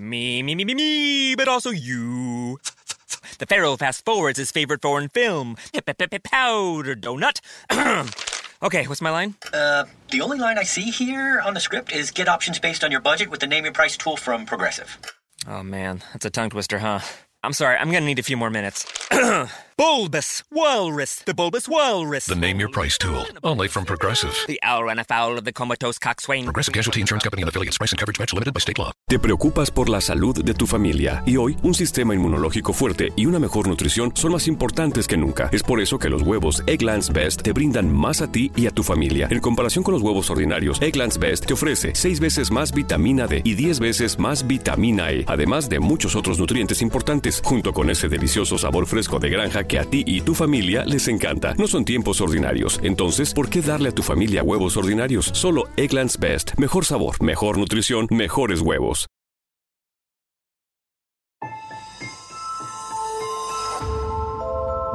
Me, me, me, me, me, but also you. The Pharaoh fast forwards his favorite foreign film, Powder Donut. okay, what's my line? Uh, the only line I see here on the script is get options based on your budget with the name your price tool from Progressive. Oh man, that's a tongue twister, huh? I'm sorry, I'm gonna need a few more minutes. bulbous Walrus, the Bulbous Walrus. The name your price tool. Only from Progressive. The owl ran afoul of the comatose coxswain. Progressive Casualty Insurance Company and affiliates. Price and coverage match limited by state law. Te preocupas por la salud de tu familia y hoy un sistema inmunológico fuerte y una mejor nutrición son más importantes que nunca. Es por eso que los huevos Egglands Best te brindan más a ti y a tu familia. En comparación con los huevos ordinarios, Egglands Best te ofrece 6 veces más vitamina D y 10 veces más vitamina E, además de muchos otros nutrientes importantes, junto con ese delicioso sabor fresco de granja que a ti y tu familia les encanta. No son tiempos ordinarios, entonces, ¿por qué darle a tu familia huevos ordinarios? Solo Egglands Best. Mejor sabor, mejor nutrición, mejores huevos.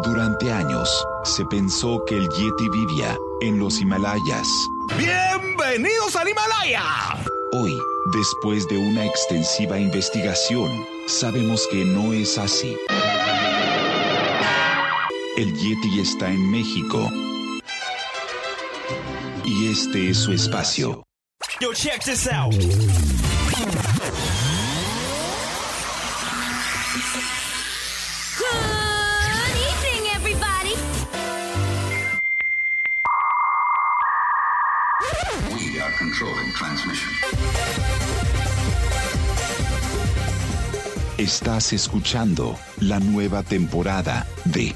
Durante años, se pensó que el Yeti vivía en los Himalayas. ¡Bienvenidos al Himalaya! Hoy, después de una extensiva investigación, sabemos que no es así. El Yeti está en México. Y este es su espacio. Yo, check this out. Good evening, everybody. We are controlling transmission. Estás escuchando la nueva temporada de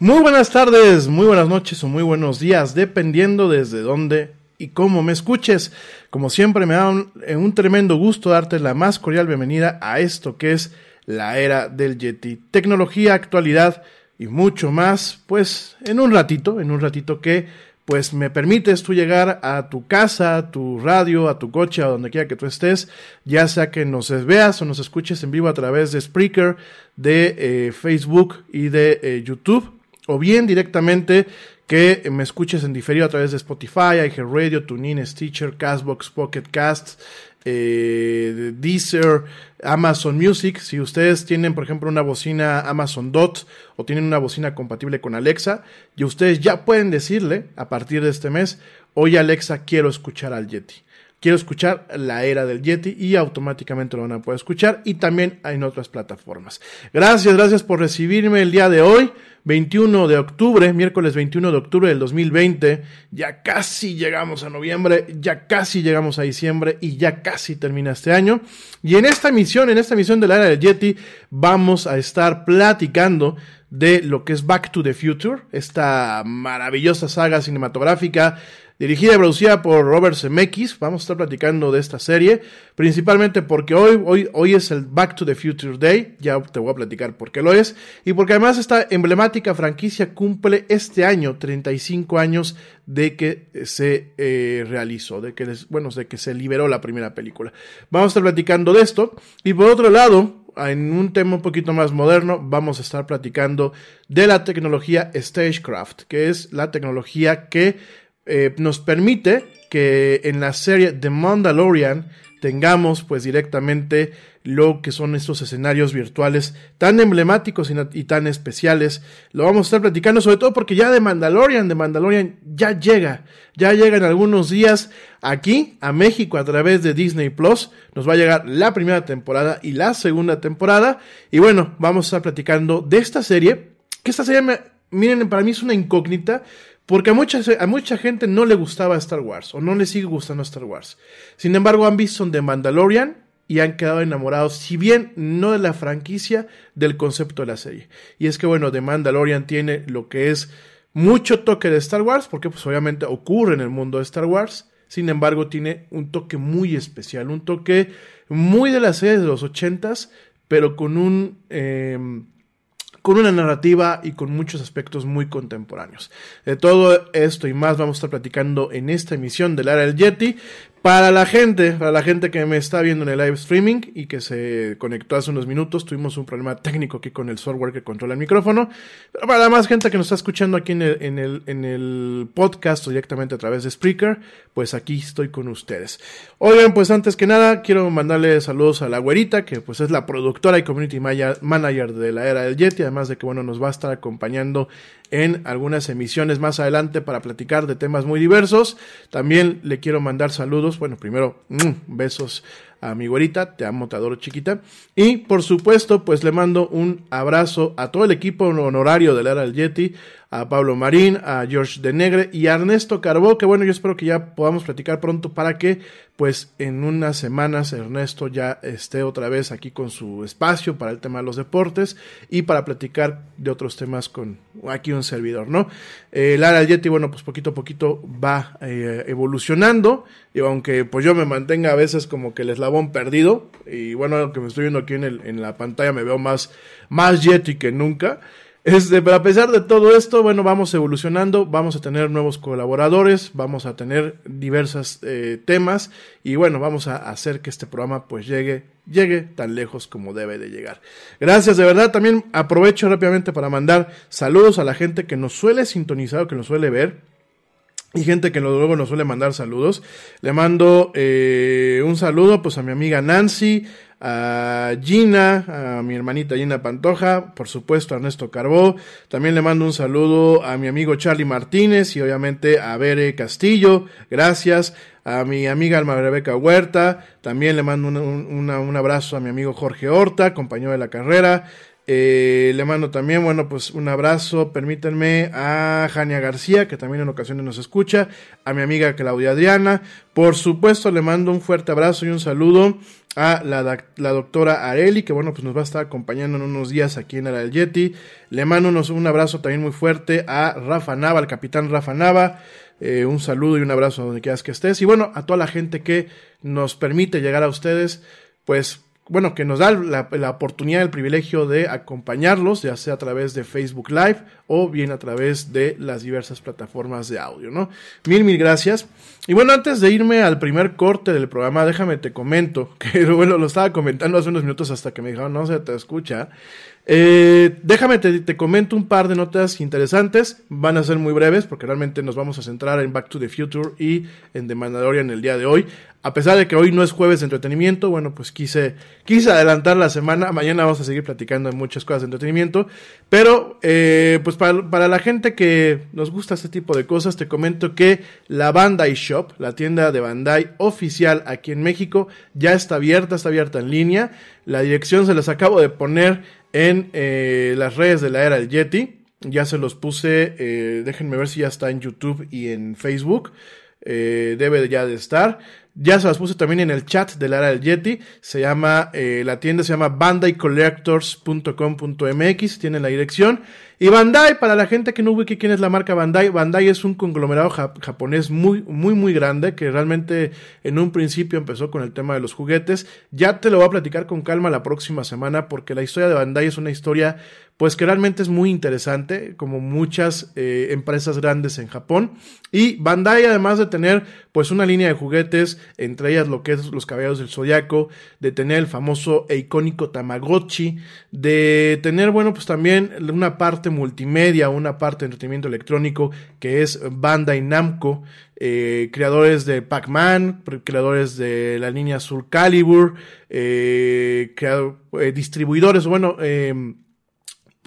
Muy buenas tardes, muy buenas noches o muy buenos días, dependiendo desde dónde y cómo me escuches. Como siempre me da un, eh, un, tremendo gusto darte la más cordial bienvenida a esto que es la era del Yeti. Tecnología, actualidad y mucho más, pues en un ratito, en un ratito que pues me permites tú llegar a tu casa, a tu radio, a tu coche, a donde quiera que tú estés, ya sea que nos veas o nos escuches en vivo a través de Spreaker, de eh, Facebook y de eh, YouTube o bien directamente que me escuches en diferido a través de Spotify, iHeartRadio, TuneIn, Stitcher, Castbox, Pocket Cast, eh, Deezer, Amazon Music. Si ustedes tienen, por ejemplo, una bocina Amazon Dot o tienen una bocina compatible con Alexa, y ustedes ya pueden decirle a partir de este mes, oye Alexa, quiero escuchar al Yeti quiero escuchar la era del Yeti y automáticamente lo van a poder escuchar y también en otras plataformas. Gracias, gracias por recibirme el día de hoy, 21 de octubre, miércoles 21 de octubre del 2020. Ya casi llegamos a noviembre, ya casi llegamos a diciembre y ya casi termina este año. Y en esta misión, en esta misión de la era del Yeti, vamos a estar platicando de lo que es Back to the Future, esta maravillosa saga cinematográfica dirigida y producida por Robert Zemeckis. Vamos a estar platicando de esta serie, principalmente porque hoy, hoy, hoy es el Back to the Future Day, ya te voy a platicar por qué lo es, y porque además esta emblemática franquicia cumple este año 35 años de que se eh, realizó, de que, bueno, de que se liberó la primera película. Vamos a estar platicando de esto, y por otro lado, en un tema un poquito más moderno, vamos a estar platicando de la tecnología Stagecraft, que es la tecnología que eh, nos permite que en la serie The Mandalorian tengamos pues directamente lo que son estos escenarios virtuales tan emblemáticos y, tan especiales. Lo vamos a estar platicando sobre todo porque ya de Mandalorian, de Mandalorian ya llega, ya llega en algunos días aquí a México a través de Disney Plus. Nos va a llegar la primera temporada y la segunda temporada. Y bueno, vamos a estar platicando de esta serie, que esta serie, miren, para mí es una incógnita porque a mucha, gente no le gustaba Star Wars o no le sigue gustando Star Wars. Sin embargo, han visto The Mandalorian y han quedado enamorados, si bien no de la franquicia, del concepto de la serie. Y es que, bueno, The Mandalorian tiene lo que es mucho toque de Star Wars, porque pues obviamente ocurre en el mundo de Star Wars. Sin embargo, tiene un toque muy especial, un toque muy de la serie de los ochentas, pero con un... Em, con una narrativa y con muchos aspectos muy contemporáneos. De todo esto y más vamos a estar platicando en esta emisión del Área del Yeti. Para la gente, para la gente que me está viendo en el live streaming y que se conectó hace unos minutos, tuvimos un problema técnico aquí con el software que controla el micrófono. Pero para la más gente que nos está escuchando aquí en el, podcast o directamente a través de Spreaker, pues aquí estoy con ustedes. Oigan, pues antes que nada, quiero mandarle saludos a la güerita, que pues es la productora y community manager de la era del Yeti, además de que bueno, nos va a estar acompañando en algunas emisiones más adelante para platicar de temas muy diversos. También le quiero mandar saludos. Bueno, primero, mm, besos a mi güerita, te amo, te adoro chiquita. Y por supuesto, pues le mando un abrazo a todo el equipo honorario de la era del Yeti, a Pablo Marín, a George de Negre y a Ernesto Carbó, que bueno, yo espero que ya podamos platicar pronto para que pues en unas semanas Ernesto ya esté otra vez aquí con su espacio para el tema de los deportes y para platicar de otros temas con aquí un servidor, ¿no? Eh, Lara Yeti, bueno, pues poquito a poquito va eh, evolucionando y aunque pues yo me mantenga a veces como que el eslabón perdido y bueno, que me estoy viendo aquí en, en la pantalla me veo más, más Yeti que nunca. Este, pero a pesar de todo esto, bueno, vamos evolucionando, vamos a tener nuevos colaboradores, vamos a tener diversos eh, temas y bueno, vamos a hacer que este programa pues llegue, llegue tan lejos como debe de llegar. Gracias de verdad, también aprovecho rápidamente para mandar saludos a la gente que nos suele sintonizar o que nos suele ver. Y gente que luego nos suele mandar saludos. Le mando eh, un saludo pues a mi amiga Nancy, a Gina, a mi hermanita Gina Pantoja, por supuesto a Ernesto Carbó. También le mando un saludo a mi amigo Charlie Martínez y obviamente a Bere Castillo. Gracias. A mi amiga Alma Rebeca Huerta. También le mando un, un abrazo a mi amigo Jorge Horta, compañero de la carrera. Eh, le mando también, bueno, pues un abrazo, permítanme, a Jania García, que también en ocasiones nos escucha, a mi amiga Claudia Adriana. Por supuesto, le mando un fuerte abrazo y un saludo a la, la doctora Areli, que bueno, pues nos va a estar acompañando en unos días aquí en Era del Yeti. Le mando un abrazo también muy fuerte a Rafa Nava, al capitán Rafa Nava. Eh, un saludo y un abrazo donde quieras que estés. Y bueno, a toda la gente que nos permite llegar a ustedes, pues bueno, que nos da la, la, oportunidad, el privilegio de acompañarlos, ya sea a través de Facebook Live o bien a través de las diversas plataformas de audio, ¿no? Mil, mil gracias. Y bueno, antes de irme al primer corte del programa, déjame te comento, que bueno, lo estaba comentando hace unos minutos hasta que me dijeron, no se te escucha. Eh, déjame, te, te, comento un par de notas interesantes. Van a ser muy breves porque realmente nos vamos a centrar en Back to the Future y en The Mandalorian el día de hoy. A pesar de que hoy no es jueves de entretenimiento, bueno, pues quise, quise adelantar la semana. Mañana vamos a seguir platicando de muchas cosas de entretenimiento. Pero, eh, pues para, para, la gente que nos gusta este tipo de cosas, te comento que la Bandai Shop, la tienda de Bandai oficial aquí en México, ya está abierta, está abierta en línea. La dirección se las acabo de poner en eh, las redes de la era del Yeti. Ya se los puse, eh, déjenme ver si ya está en YouTube y en Facebook. Eh, debe ya de estar. Ya se las puse también en el chat de la era del Yeti. Se llama, eh, la tienda se llama bandaicollectors.com.mx. Tiene la dirección. Y Bandai, para la gente que no ubique quién es la marca Bandai, Bandai es un conglomerado japonés muy, muy, muy grande que realmente en un principio empezó con el tema de los juguetes. Ya te lo voy a platicar con calma la próxima semana porque la historia de Bandai es una historia pues que realmente es muy interesante, como muchas eh, empresas grandes en Japón. Y Bandai, además de tener pues una línea de juguetes, entre ellas lo que es los caballeros del zodiaco, de tener el famoso e icónico Tamagotchi, de tener, bueno, pues también una parte multimedia, una parte de entretenimiento electrónico, que es Bandai Namco, eh, creadores de Pac-Man, creadores de la línea Soul Calibur, eh, eh, distribuidores, bueno,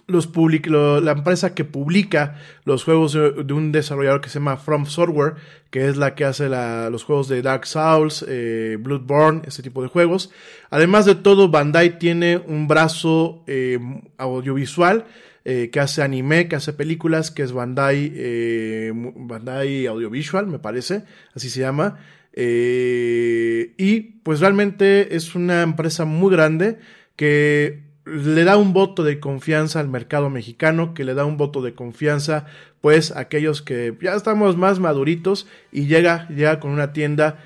los lo, la empresa que publica los juegos de, un desarrollador que se llama From Software, que es la que hace los juegos de Dark Souls, eh, Bloodborne, ese tipo de juegos. Además de todo, Bandai tiene un brazo eh, audiovisual eh, que hace anime, que hace películas, que es Bandai, Bandai Audiovisual, me parece, así se llama. Y pues realmente es una empresa muy grande que le da un voto de confianza al mercado mexicano, que le da un voto de confianza pues a aquellos que ya estamos más maduritos y llega ya con una tienda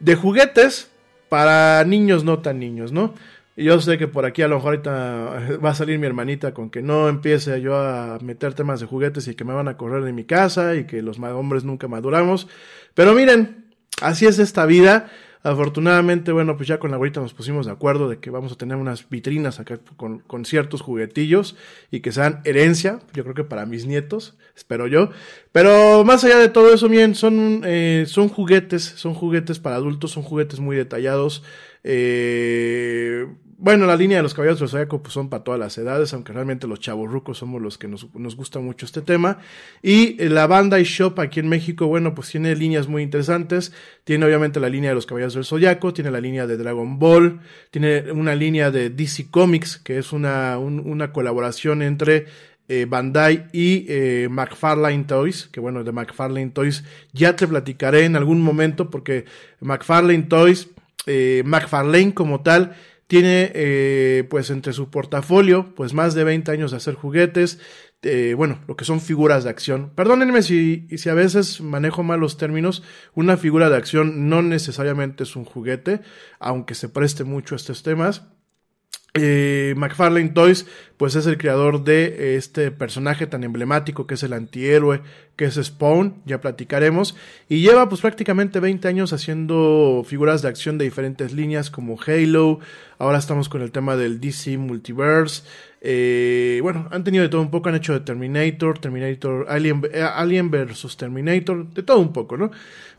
de juguetes para niños no tan niños, ¿no? Yo sé que por aquí a lo mejor ahorita va a salir mi hermanita con que no empiece yo a meter temas de juguetes y que me van a correr de mi casa y que los hombres nunca maduramos. Pero miren, así es esta vida. Afortunadamente, bueno, pues ya con la güerita nos pusimos de acuerdo de que vamos a tener unas vitrinas acá con, con, ciertos juguetillos y que sean herencia, yo creo que para mis nietos, espero yo. Pero más allá de todo eso, bien, son, eh, son juguetes, son juguetes para adultos, son juguetes muy detallados. Eh, bueno, la línea de los caballeros del Zodíaco pues son para todas las edades, aunque realmente los chavos rucos somos los que nos, nos gusta mucho este tema. Y la banda y shop aquí en México, bueno, pues tiene líneas muy interesantes. Tiene obviamente la línea de los caballeros del Zodiaco, tiene la línea de Dragon Ball, tiene una línea de DC Comics, que es una, un, una colaboración entre eh, Bandai y eh, McFarlane Toys, que bueno, de McFarlane Toys ya te platicaré en algún momento porque McFarlane Toys, eh, McFarlane como tal, tiene eh, pues entre su portafolio pues más de 20 años de hacer juguetes, eh, bueno, lo que son figuras de acción. Perdónenme si, si a veces manejo mal los términos, una figura de acción no necesariamente es un juguete, aunque se preste mucho a estos temas. Eh, McFarlane Toys, pues es el creador de este personaje tan emblemático que es el antihéroe, que es Spawn, ya platicaremos, y lleva pues prácticamente 20 años haciendo figuras de acción de diferentes líneas como Halo, ahora estamos con el tema del DC Multiverse, eh, bueno, han tenido de todo un poco, han hecho de Terminator, Terminator, Alien, eh, Alien vs Terminator, de todo un poco, ¿no?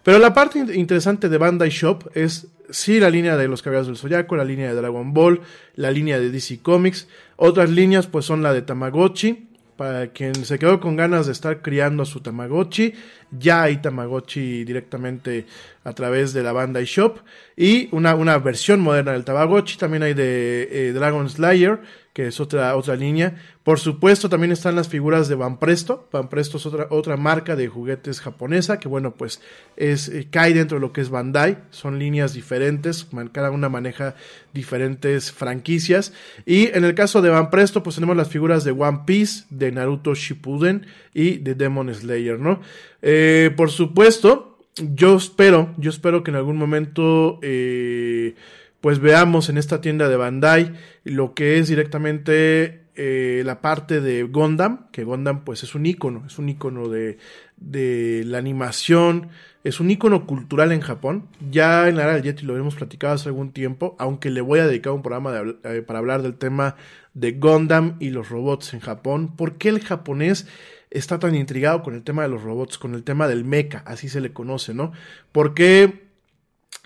Pero la parte interesante de Bandai Shop es sí la línea de los caballeros del Zodiaco, la línea de Dragon Ball, la línea de DC Comics. Otras líneas pues son la de Tamagotchi, para quien se quedó con ganas de estar criando a su Tamagotchi. Ya hay Tamagotchi directamente a través de la banda eShop y una, una versión moderna del Tamagotchi, también hay de eh, Dragon Slayer, que es otra, otra línea. Por supuesto, también están las figuras de Van Presto. Van Presto es otra, otra marca de juguetes japonesa, que bueno, pues es, eh, cae dentro de lo que es Bandai. Son líneas diferentes, cada una maneja diferentes franquicias. Y en el caso de Van Presto, pues tenemos las figuras de One Piece, de Naruto Shippuden y de Demon Slayer, ¿no? Eh, por supuesto, yo espero, yo espero que en algún momento... Eh, pues veamos en esta tienda de Bandai lo que es directamente eh, la parte de Gundam, que Gundam pues es un icono, es un icono de, de la animación, es un icono cultural en Japón. Ya en la era del Yeti lo hemos platicado hace algún tiempo, aunque le voy a dedicar un programa eh, para hablar del tema de Gundam y los robots en Japón. ¿Por qué el japonés está tan intrigado con el tema de los robots, con el tema del mecha, así se le conoce, ¿no? Porque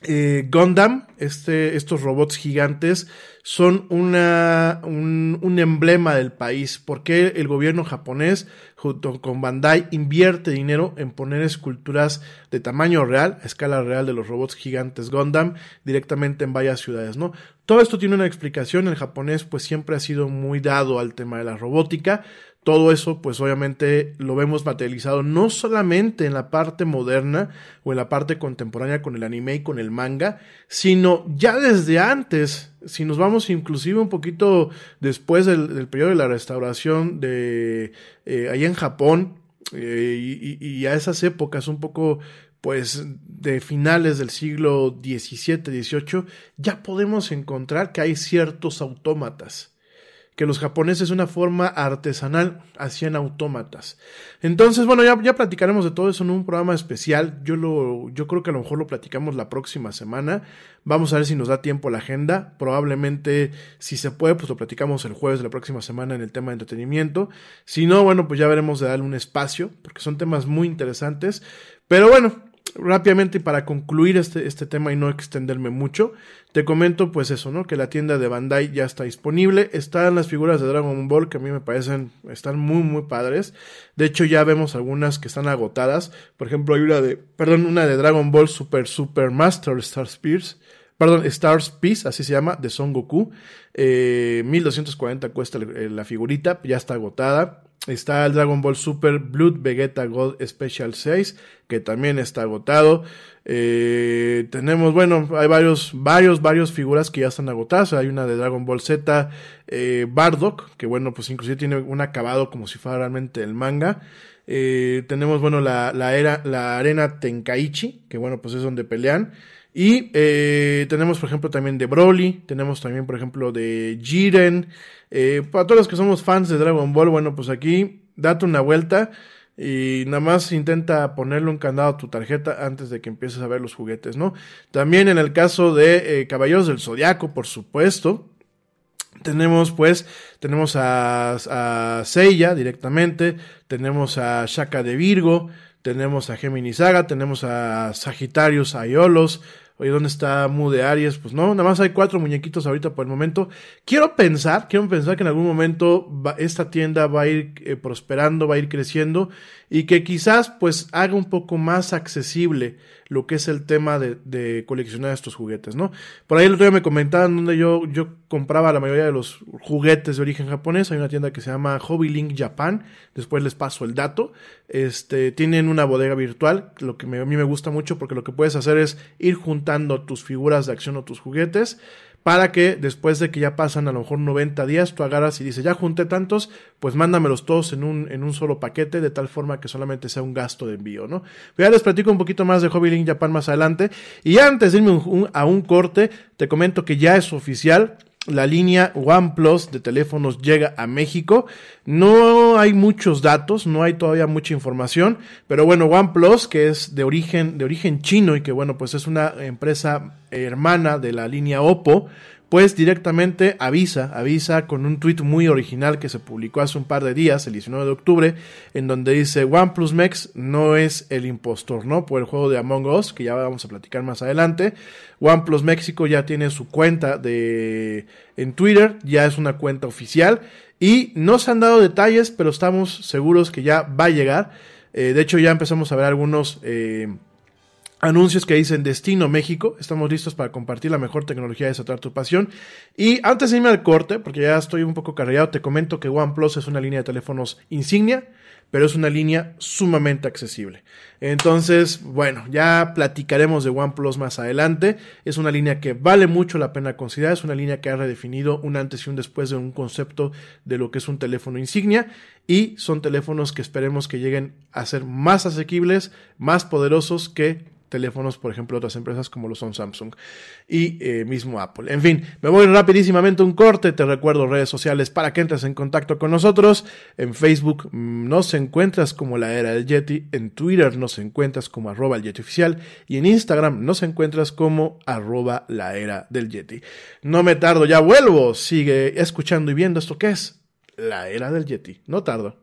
eh, Gundam, este, estos robots gigantes, son una, un, emblema del país. Porque el gobierno japonés, junto con Bandai, invierte dinero en poner esculturas de tamaño real, a escala real de los robots gigantes Gundam, directamente en varias ciudades, ¿no? Todo esto tiene una explicación. El japonés, pues, siempre ha sido muy dado al tema de la robótica todo eso pues obviamente lo vemos materializado no solamente en la parte moderna o en la parte contemporánea con el anime y con el manga, sino ya desde antes, si nos vamos inclusive un poquito después del, periodo de la restauración de eh, en Japón eh, y, y, a esas épocas un poco pues de finales del siglo XVII, XVIII, ya podemos encontrar que hay ciertos autómatas que los japoneses una forma artesanal hacían autómatas. Entonces, bueno, ya, ya platicaremos de todo eso en un programa especial. Yo lo, yo creo que a lo mejor lo platicamos la próxima semana. Vamos a ver si nos da tiempo la agenda. Probablemente, si se puede, pues lo platicamos el jueves de la próxima semana en el tema de entretenimiento. Si no, bueno, pues ya veremos de darle un espacio, porque son temas muy interesantes. Pero bueno, rápidamente para concluir este, este tema y no extenderme mucho, te comento pues eso, ¿no? Que la tienda de Bandai ya está disponible, están las figuras de Dragon Ball que a mí me parecen, están muy muy padres, de hecho ya vemos algunas que están agotadas, por ejemplo hay una de, perdón, una de Dragon Ball Super Super Master Star Spears, perdón, Stars Peace, así se llama, de Son Goku, eh, 1240 cuesta la figurita, ya está agotada, Está el Dragon Ball Super Blood Vegeta Gold Special 6, que también está agotado. Eh, tenemos, bueno, hay varios, varios, varios figuras que ya están agotadas. Hay una de Dragon Ball Z eh, Bardock, que bueno, pues inclusive tiene un acabado como si fuera realmente el manga. Eh, tenemos, bueno, la, la, era, la arena Tenkaichi, que bueno, pues es donde pelean. Y eh, tenemos, por ejemplo, también de Broly, tenemos también, por ejemplo, de Jiren. Eh, para todos los que somos fans de Dragon Ball, bueno, pues aquí date una vuelta y nada más intenta ponerle un candado a tu tarjeta antes de que empieces a ver los juguetes, ¿no? También en el caso de eh, Caballeros del Zodiaco, por supuesto. Tenemos pues, tenemos a, a Seiya directamente, tenemos a Shaka de Virgo, tenemos a Gemini Saga, tenemos a Sagitarius Aiolos, Oye, ¿dónde está Mu de Aries? Pues no, nada más hay cuatro muñequitos ahorita por el momento. Quiero pensar, quiero pensar que en algún momento esta tienda va a ir eh, prosperando, va a ir creciendo y que quizás pues haga un poco más accesible lo que es el tema de, coleccionar estos juguetes, ¿no? Por ahí el otro día me comentaban donde yo, yo compraba la mayoría de los juguetes de origen japonés, hay una tienda que se llama Hobby Link Japan, después les paso el dato, este, tienen una bodega virtual, lo que a mí me gusta mucho porque lo que puedes hacer es ir juntando tus figuras de acción o tus juguetes, para que después de que ya pasan a lo mejor 90 días, tú agarras y dices, ya junté tantos, pues mándamelos todos en un, en un solo paquete, de tal forma que solamente sea un gasto de envío, ¿no? Pero ya les platico un poquito más de Hobby Link Japan más adelante. Y antes de irme a un corte, te comento que ya es oficial, la línea OnePlus de teléfonos llega a México. No hay muchos datos, no hay todavía mucha información, pero bueno, OnePlus, que es de origen, de origen chino y que bueno, pues es una empresa hermana de la línea Oppo, pues directamente avisa, avisa con un tweet muy original que se publicó hace un par de días, el 19 de octubre, en donde dice OnePlus Mex no es el impostor, ¿no? Por el juego de Among Us, que ya vamos a platicar más adelante. OnePlus México ya tiene su cuenta de en Twitter, ya es una cuenta oficial y no se han dado detalles, pero estamos seguros que ya va a llegar. Eh, de hecho, ya empezamos a ver algunos eh, anuncios que dicen Destino México. Estamos listos para compartir la mejor tecnología de desatar tu pasión. Y antes de irme al corte, porque ya estoy un poco cargado, te comento que OnePlus es una línea de teléfonos insignia pero es una línea sumamente accesible. Entonces, bueno, ya platicaremos de OnePlus más adelante. Es una línea que vale mucho la pena considerar, es una línea que ha redefinido un antes y un después de un concepto de lo que es un teléfono insignia y son teléfonos que esperemos que lleguen a ser más asequibles, más poderosos que teléfonos, por ejemplo, otras empresas como lo son Samsung y eh, mismo Apple. En fin, me voy rapidísimamente un corte, te recuerdo redes sociales para que entres en contacto con nosotros. En Facebook mm, nos encuentras como la era del Yeti, en Twitter nos encuentras como arroba el Yeti oficial y en Instagram nos encuentras como arroba la era del Yeti. No me tardo, ya vuelvo, sigue escuchando y viendo esto que es la era del Yeti. No tardo.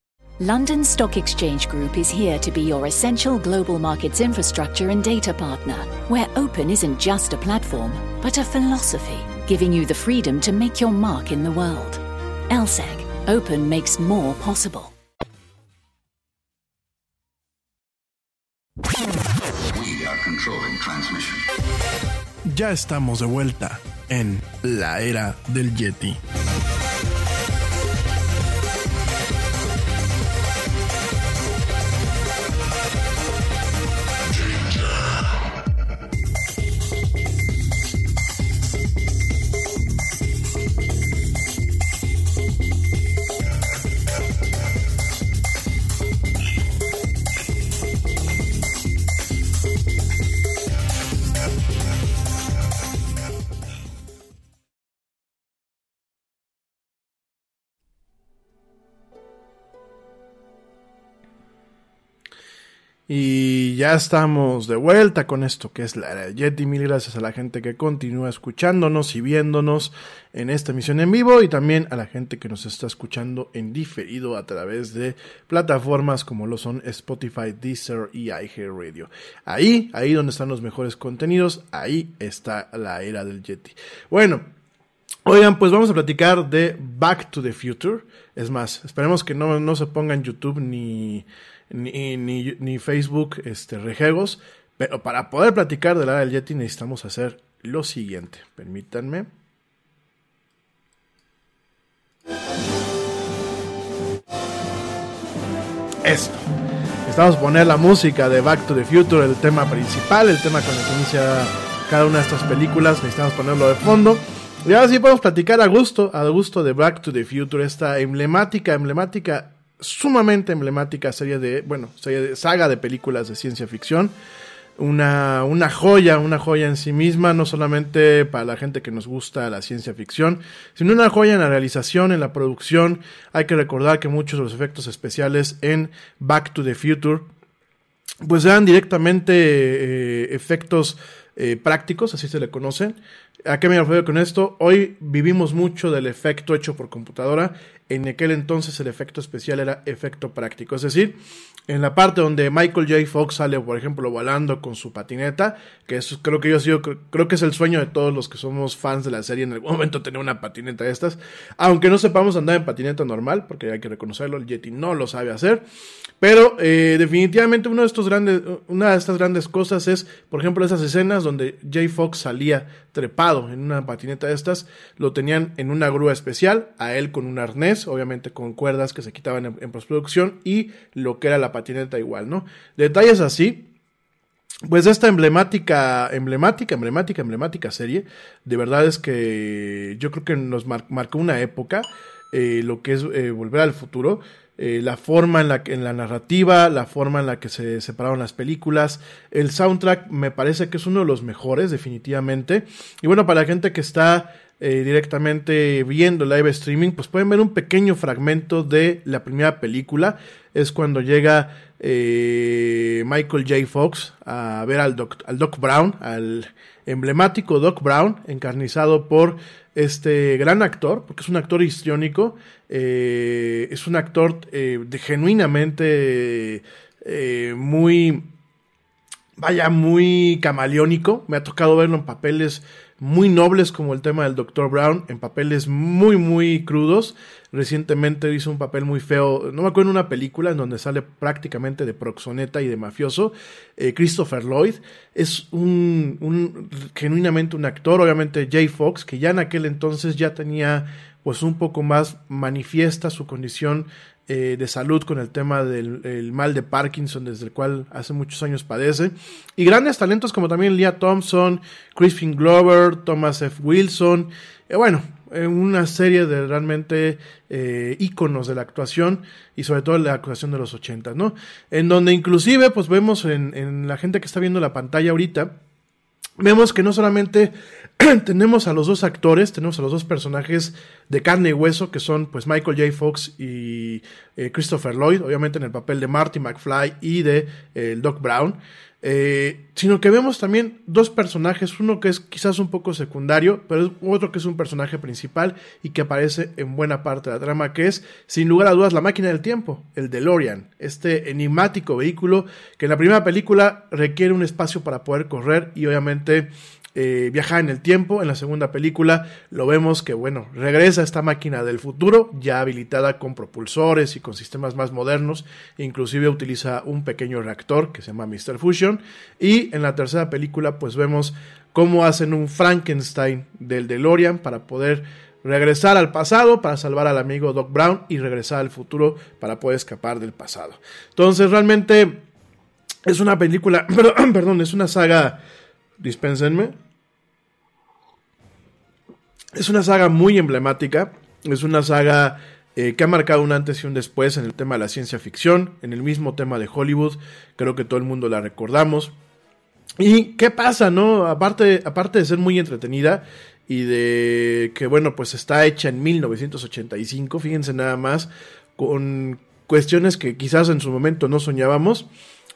London Stock Exchange Group is here to be your essential global markets infrastructure and data partner, where open isn't just a platform, but a philosophy, giving you the freedom to make your mark in the world. LSEG, open makes more possible. We are controlling transmission. Ya estamos de vuelta en la era del Yeti. Y ya estamos de vuelta con esto que es la era Yeti. Mil gracias a la gente que continúa escuchándonos y viéndonos en esta emisión en vivo y también a la gente que nos está escuchando en diferido a través de plataformas como lo son Spotify, Deezer y iHeartRadio. Ahí, ahí donde están los mejores contenidos, ahí está la era del Yeti. Bueno, Oigan, pues vamos a platicar de Back to the Future. Es más, esperemos que no, no se ponga en YouTube ni, ni, ni, ni Facebook este, rejegos. Pero para poder platicar de la del Yeti necesitamos hacer lo siguiente. Permítanme. Esto. Necesitamos poner la música de Back to the Future, el tema principal, el tema con el que inicia cada una de estas películas. Necesitamos ponerlo de fondo. Y ahora sí podemos platicar a gusto, a gusto de Back to the Future, esta emblemática, emblemática, sumamente emblemática serie de, bueno, serie de, saga de películas de ciencia ficción. Una, una joya, una joya en sí misma, no solamente para la gente que nos gusta la ciencia ficción, sino una joya en la realización, en la producción. Hay que recordar que muchos de los efectos especiales en Back to the Future, pues eran directamente eh, efectos eh, prácticos, así se le conocen. ¿A qué me refiero con esto? Hoy vivimos mucho del efecto hecho por computadora. En aquel entonces el efecto especial era efecto práctico. Es decir, en la parte donde Michael J. Fox sale, por ejemplo, volando con su patineta, que eso creo que yo sido, creo que es el sueño de todos los que somos fans de la serie en algún momento tener una patineta de estas. Aunque no sepamos andar en patineta normal, porque hay que reconocerlo, el Yeti no lo sabe hacer. Pero eh, definitivamente uno de estos grandes, una de estas grandes cosas es, por ejemplo, esas escenas donde J. Fox salía trepado en una patineta de estas, lo tenían en una grúa especial, a él con un arnés, obviamente con cuerdas que se quitaban en, postproducción y lo que era la patineta igual, ¿no? Detalles así pues esta emblemática, emblemática, emblemática, emblemática serie, de verdad es que yo creo que nos marcó una época, eh, lo que es eh, Volver al Futuro, eh, la forma en la, en la narrativa, la forma en la que se separaron las películas, el soundtrack me parece que es uno de los mejores definitivamente, y bueno, para la gente que está directamente viendo live streaming, pues pueden ver un pequeño fragmento de la primera película. Es cuando llega eh, Michael J. Fox a ver al Doc, al Doc Brown, al emblemático Doc Brown, encarnizado por este gran actor, porque es un actor histriónico, eh, es un actor eh, de genuinamente muy, vaya, muy camaleónico. Me ha tocado verlo en papeles muy nobles como el tema del Dr. Brown, en papeles muy, muy crudos. Recientemente hizo un papel muy feo, no me acuerdo en una película en donde sale prácticamente de proxoneta y de mafioso. Eh, Christopher Lloyd es un, un, genuinamente un actor, obviamente Jay Fox, que ya en aquel entonces ya tenía pues un poco más manifiesta su condición eh, de salud con el tema del mal de Parkinson, desde el cual hace muchos años padece. Y grandes talentos como también Leah Thompson, Crispin Glover, Thomas F. Wilson. Eh, bueno, eh, una serie de realmente íconos de la actuación y sobre todo la actuación de los 80, ¿no? En donde inclusive pues vemos en, en la gente que está viendo la pantalla ahorita, vemos que no solamente tenemos a los dos actores, tenemos a los dos personajes de carne y hueso, que son pues Michael J. Fox y eh, Christopher Lloyd, obviamente en el papel de Marty McFly y de eh, Doc Brown. Eh, sino que vemos también dos personajes, uno que es quizás un poco secundario, pero otro que es un personaje principal y que aparece en buena parte de la trama, que es, sin lugar a dudas, la máquina del tiempo, el DeLorean, este enigmático vehículo que en la primera película requiere un espacio para poder correr y obviamente eh, viajar en el tiempo. En la segunda película lo vemos que, bueno, regresa esta máquina del futuro, ya habilitada con propulsores y con sistemas más modernos. Inclusive utiliza un pequeño reactor que se llama Mr. Fusion. Y en la tercera película, pues vemos cómo hacen un Frankenstein del DeLorean para poder regresar al pasado para salvar al amigo Doc Brown y regresar al futuro para poder escapar del pasado. Entonces, realmente es una película, perdón, es una saga dispénsenme. Es una saga muy emblemática, es una saga eh, que ha marcado un antes y un después en el tema de la ciencia ficción, en el mismo tema de Hollywood, creo que todo el mundo la recordamos. ¿Y qué pasa, no? Aparte, aparte de ser muy entretenida y de que, bueno, pues está hecha en 1985, fíjense nada más, con cuestiones que quizás en su momento no soñábamos.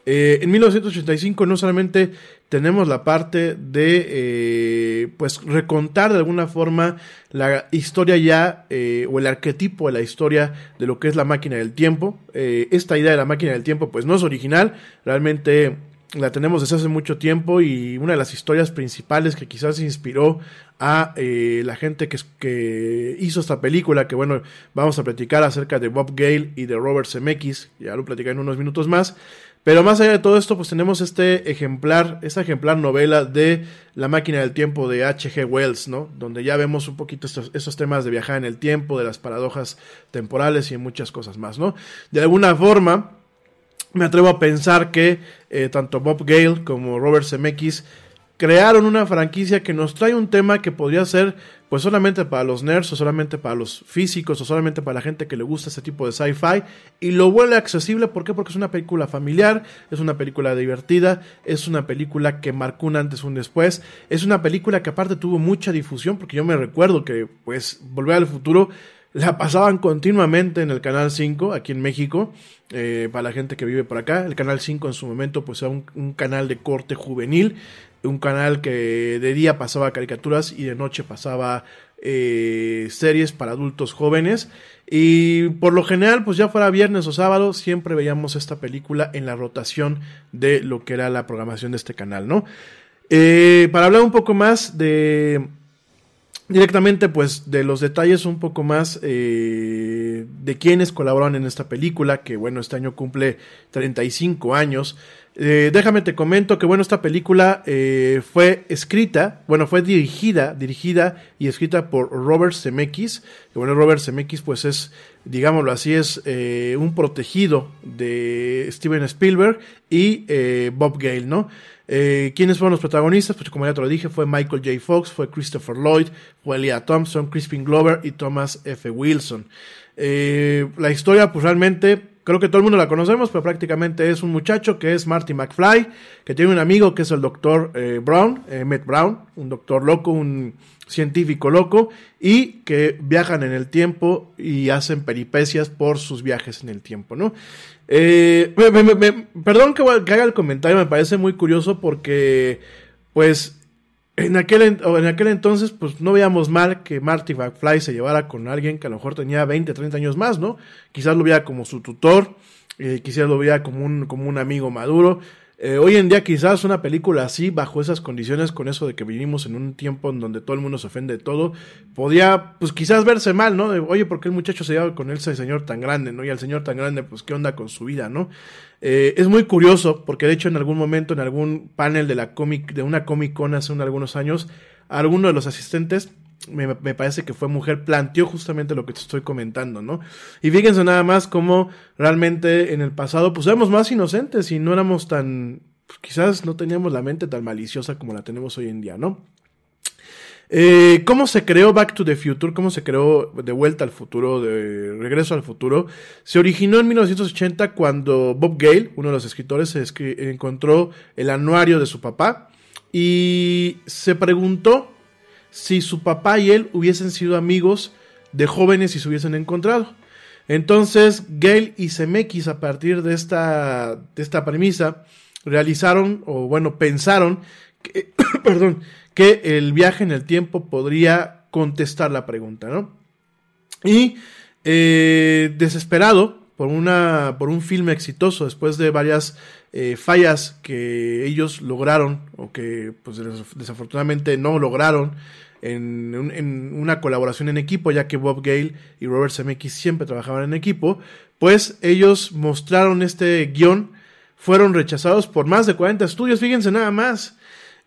Eh, en 1985 no solamente tenemos la parte de eh, pues recontar de alguna forma la historia ya eh, o el arquetipo de la historia de lo que es la máquina del tiempo. esta idea de la máquina del tiempo pues no es original, realmente la tenemos desde hace mucho tiempo y una de las historias principales que quizás inspiró a la gente que, que, hizo esta película, que bueno, vamos a platicar acerca de Bob Gale y de Robert Zemeckis, ya lo platicaré en unos minutos más, pero más allá de todo esto, pues tenemos este ejemplar, esta ejemplar novela de La máquina del tiempo de H.G. Wells, ¿no? Donde ya vemos un poquito estos, temas de viajar en el tiempo, de las paradojas temporales y muchas cosas más, ¿no? De alguna forma, me atrevo a pensar que eh, tanto Bob Gale como Robert Zemeckis crearon una franquicia que nos trae un tema que podría ser pues solamente para los nerds o solamente para los físicos o solamente para la gente que le gusta ese tipo de sci-fi y lo vuelve accesible, ¿por qué? Porque es una película familiar, es una película divertida, es una película que marcó un antes un después, es una película que aparte tuvo mucha difusión porque yo me recuerdo que pues Volver al Futuro la pasaban continuamente en el Canal 5 aquí en México, eh, para la gente que vive por acá. El Canal 5 en su momento pues era un canal de corte juvenil un canal que de día pasaba caricaturas y de noche pasaba eh, series para adultos jóvenes. Y por lo general, pues ya fuera viernes o sábado, siempre veíamos esta película en la rotación de lo que era la programación de este canal, ¿no? Eh, para hablar un poco más de directamente pues de los detalles un poco más eh, de quienes colaboran en esta película que bueno este año cumple 35 años eh, déjame te comento que bueno, esta película eh, fue escrita, bueno, fue dirigida, dirigida y escrita por Robert Zemeckis. Que bueno, Robert Zemeckis pues es, digámoslo así, es eh, un protegido de Steven Spielberg y Bob Gale, ¿no? ¿Quiénes fueron los protagonistas? Pues como ya te lo dije, fue Michael J. Fox, fue Christopher Lloyd, fue Leah Thompson, Crispin Glover y Thomas F. Wilson. La historia, pues realmente, creo que todo el mundo la conocemos, pero prácticamente es un muchacho que es Marty McFly, que tiene un amigo que es el doctor eh, Brown, eh, Matt Brown, un doctor loco, un científico loco, y que viajan en el tiempo y hacen peripecias por sus viajes en el tiempo, ¿no? Eh, perdón que, haga el comentario, me parece muy curioso porque, pues, en aquel, en aquel entonces, pues no veíamos mal que Marty McFly se llevara con alguien que a lo mejor tenía 20, 30 años más, ¿no? Quizás lo veía como su tutor, eh, quizás lo veía como un, como un amigo maduro. Eh, hoy en día quizás una película así, bajo esas condiciones, con eso de que vivimos en un tiempo en donde todo el mundo se ofende de todo, podía pues quizás verse mal, ¿no? Oye, ¿por qué el muchacho se lleva con ese señor tan grande, ¿no? Y al señor tan grande, pues qué onda con su vida, ¿no? Eh, es muy curioso, porque de hecho en algún momento, en algún panel de la cómic, de una Comic Con hace un, algunos años, alguno de los asistentes me, me, parece que fue mujer, planteó justamente lo que te estoy comentando, ¿no? Y fíjense nada más cómo realmente en el pasado, pues éramos más inocentes y no éramos tan, pues quizás no teníamos la mente tan maliciosa como la tenemos hoy en día, ¿no? Eh, ¿Cómo se creó Back to the Future? ¿Cómo se creó De Vuelta al Futuro, de Regreso al Futuro? Se originó en 1980 cuando Bob Gale, uno de los escritores, encontró el anuario de su papá y se preguntó si su papá y él hubiesen sido amigos de jóvenes y se hubiesen encontrado. Entonces, Gale y Zemeckis, a partir de esta, de esta premisa, realizaron, o bueno, pensaron, que, perdón, que el viaje en el tiempo podría contestar la pregunta, ¿no? Y, eh, desesperado por, una, por un filme exitoso, después de varias eh, fallas que ellos lograron, o que pues, desafortunadamente no lograron, en, una colaboración en equipo, ya que Bob Gale y Robert Zemeckis siempre trabajaban en equipo, pues ellos mostraron este guion, fueron rechazados por más de 40 estudios, fíjense nada más.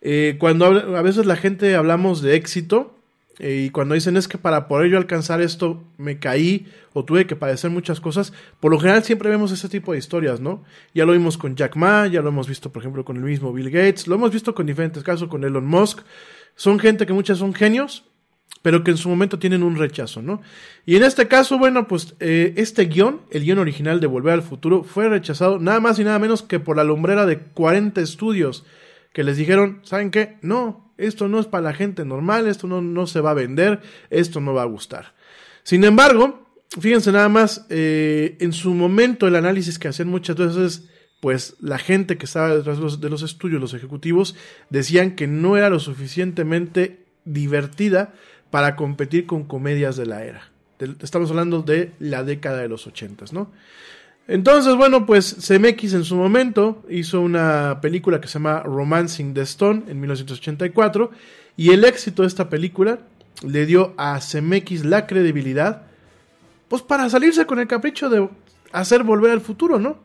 Eh, cuando a veces la gente hablamos de éxito eh, y cuando dicen es que para poder yo alcanzar esto me caí o tuve que padecer muchas cosas, por lo general siempre vemos ese tipo de historias, ¿no? Ya lo vimos con Jack Ma, ya lo hemos visto por ejemplo con el mismo Bill Gates, lo hemos visto con diferentes casos con Elon Musk, son gente que muchas son genios, pero que en su momento tienen un rechazo, ¿no? Y en este caso, bueno, pues eh, este guion, el guion original de Volver al Futuro, fue rechazado nada más y nada menos que por la lumbrera de 40 estudios que les dijeron, ¿saben qué? No, esto no es para la gente normal, esto no, no se va a vender, esto no va a gustar. Sin embargo, fíjense nada más, eh, en su momento el análisis que hacían muchas veces pues la gente que estaba detrás de los, estudios, los ejecutivos, decían que no era lo suficientemente divertida para competir con comedias de la era. Estamos hablando de la década de los ochentas, ¿no? Entonces, bueno, pues CMX en su momento hizo una película que se llama Romancing the Stone en 1984 y el éxito de esta película le dio a CMX la credibilidad pues para salirse con el capricho de hacer volver al futuro, ¿no?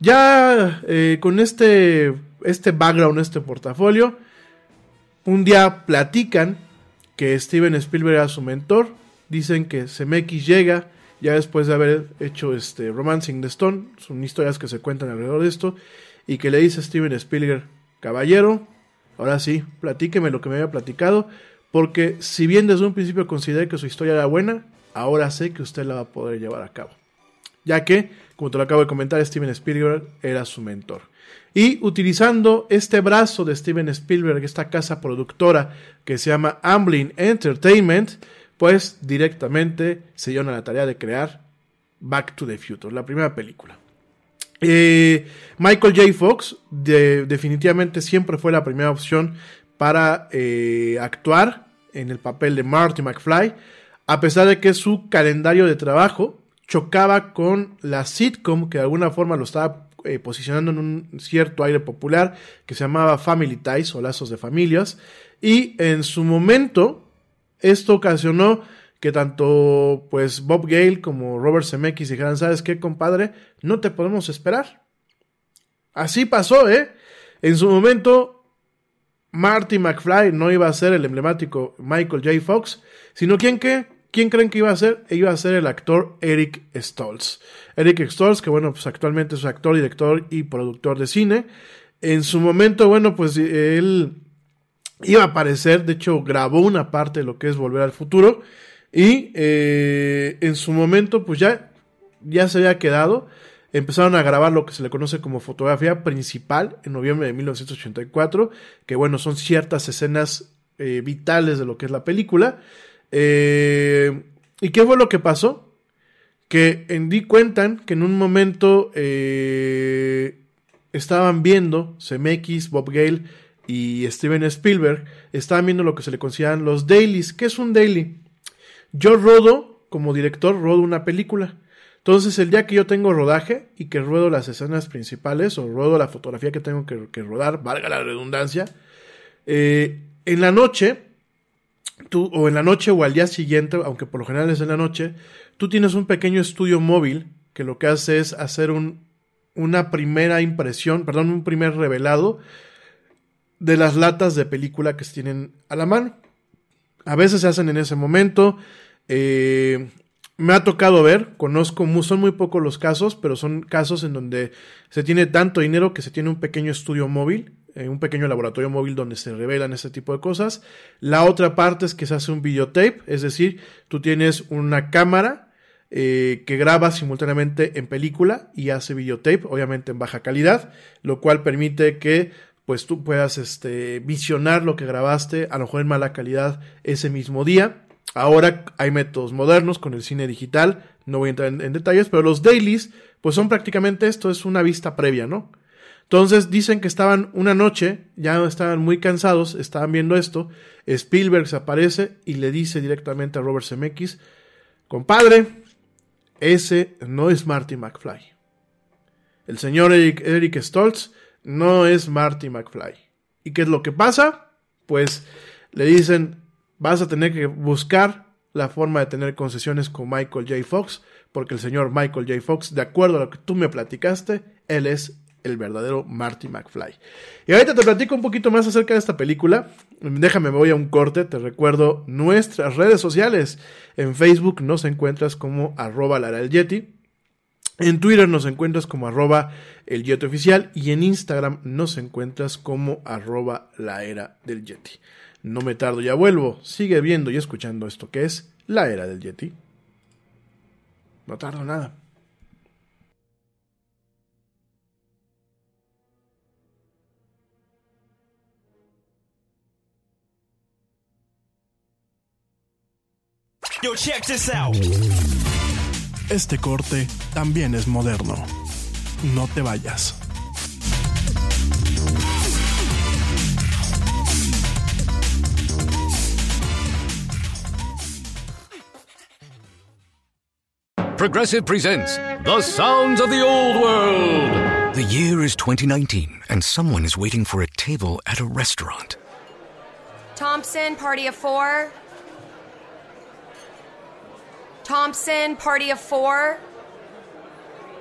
Ya eh, con este, este background, este portafolio, un día platican que Steven Spielberg era su mentor, dicen que CMX llega ya después de haber hecho este Romancing the Stone, son historias que se cuentan alrededor de esto, y que le dice Steven Spielberg, caballero, ahora sí, platíqueme lo que me había platicado, porque si bien desde un principio consideré que su historia era buena, ahora sé que usted la va a poder llevar a cabo. Ya que, como te lo acabo de comentar, Steven Spielberg era su mentor. Y utilizando este brazo de Steven Spielberg, esta casa productora que se llama Amblin Entertainment, pues directamente se dieron a la tarea de crear Back to the Future, la primera película. Eh, Michael J. Fox de, definitivamente siempre fue la primera opción para eh, actuar en el papel de Marty McFly, a pesar de que su calendario de trabajo chocaba con la sitcom que de alguna forma lo estaba eh, posicionando en un cierto aire popular que se llamaba Family Ties o Lazos de Familias y en su momento esto ocasionó que tanto pues Bob Gale como Robert Zemeckis dijeran, ¿sabes qué, compadre? No te podemos esperar. Así pasó, ¿eh? En su momento, Marty McFly no iba a ser el emblemático Michael J. Fox, sino ¿quién qué? ¿Quién creen que iba a ser? Iba a ser el actor Eric Stoltz. Eric Stoltz, que bueno, pues actualmente es actor, director y productor de cine. En su momento, bueno, pues él iba a aparecer, de hecho grabó una parte de lo que es Volver al Futuro y eh, en su momento pues ya, ya se había quedado. Empezaron a grabar lo que se le conoce como fotografía principal en noviembre de 1984, que bueno, son ciertas escenas eh, vitales de lo que es la película. Eh, ¿Y qué fue lo que pasó? Que en Di cuentan que en un momento estaban viendo CMX, Bob Gale y Steven Spielberg, estaban viendo lo que se le consideran los dailies. ¿Qué es un daily? Yo rodo, como director, rodo una película. Entonces, el día que yo tengo rodaje y que ruedo las escenas principales o ruedo la fotografía que tengo que, rodar, valga la redundancia, eh, en la noche, o en la noche o al día siguiente, aunque por lo general es en la noche, tú tienes un pequeño estudio móvil que lo que hace es hacer un, una primera impresión, perdón, un primer revelado de las latas de película que se tienen a la mano. A veces se hacen en ese momento. Eh, me ha tocado ver, conozco, son muy pocos los casos, pero son casos en donde se tiene tanto dinero que se tiene un pequeño estudio móvil, un pequeño laboratorio móvil donde se revelan ese tipo de cosas. La otra parte es que se hace un videotape, es decir, tú tienes una cámara eh, que graba simultáneamente en película y hace videotape, obviamente en baja calidad, lo cual permite que pues tú puedas este, visionar lo que grabaste, a lo mejor en mala calidad ese mismo día. Ahora hay métodos modernos con el cine digital, no voy a entrar en, detalles, pero los dailies, pues son prácticamente esto, es una vista previa, ¿no? Entonces dicen que estaban una noche, ya estaban muy cansados, estaban viendo esto, Spielberg se aparece y le dice directamente a Robert Zemeckis, compadre, ese no es Marty McFly. El señor Eric, Eric Stoltz no es Marty McFly. ¿Y qué es lo que pasa? Pues le dicen, vas a tener que buscar la forma de tener concesiones con Michael J. Fox, porque el señor Michael J. Fox, de acuerdo a lo que tú me platicaste, él es el verdadero Marty McFly. Y ahorita te platico un poquito más acerca de esta película. Déjame, me voy a un corte. Te recuerdo nuestras redes sociales. En Facebook nos encuentras como arroba Lara el Yeti. En Twitter nos encuentras como arroba el Yeti oficial y en Instagram nos encuentras como arroba la era del Yeti. No me tardo, ya vuelvo. Sigue viendo y escuchando esto que es la era del Yeti. No tardo nada. Yo, check this out. Este corte también es moderno. No te vayas. Progressive presents The Sounds of the Old World. The year is 2019, and someone is waiting for a table at a restaurant. Thompson, party of four. Thompson, party of four.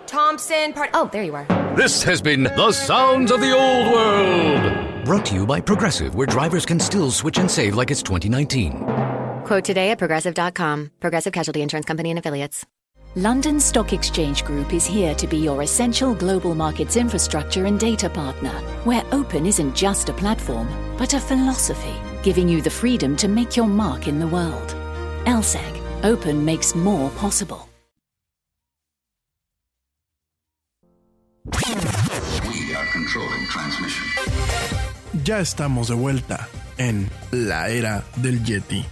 Thompson, part. Oh, there you are. This has been The Sounds of the Old World. Brought to you by Progressive, where drivers can still switch and save like it's 2019. Quote today at progressive.com. Progressive Casualty Insurance Company and Affiliates. London Stock Exchange Group is here to be your essential global markets infrastructure and data partner, where open isn't just a platform, but a philosophy, giving you the freedom to make your mark in the world. LSEG Open makes more possible. We are controlling transmission. Ya estamos de vuelta en la era del Yeti.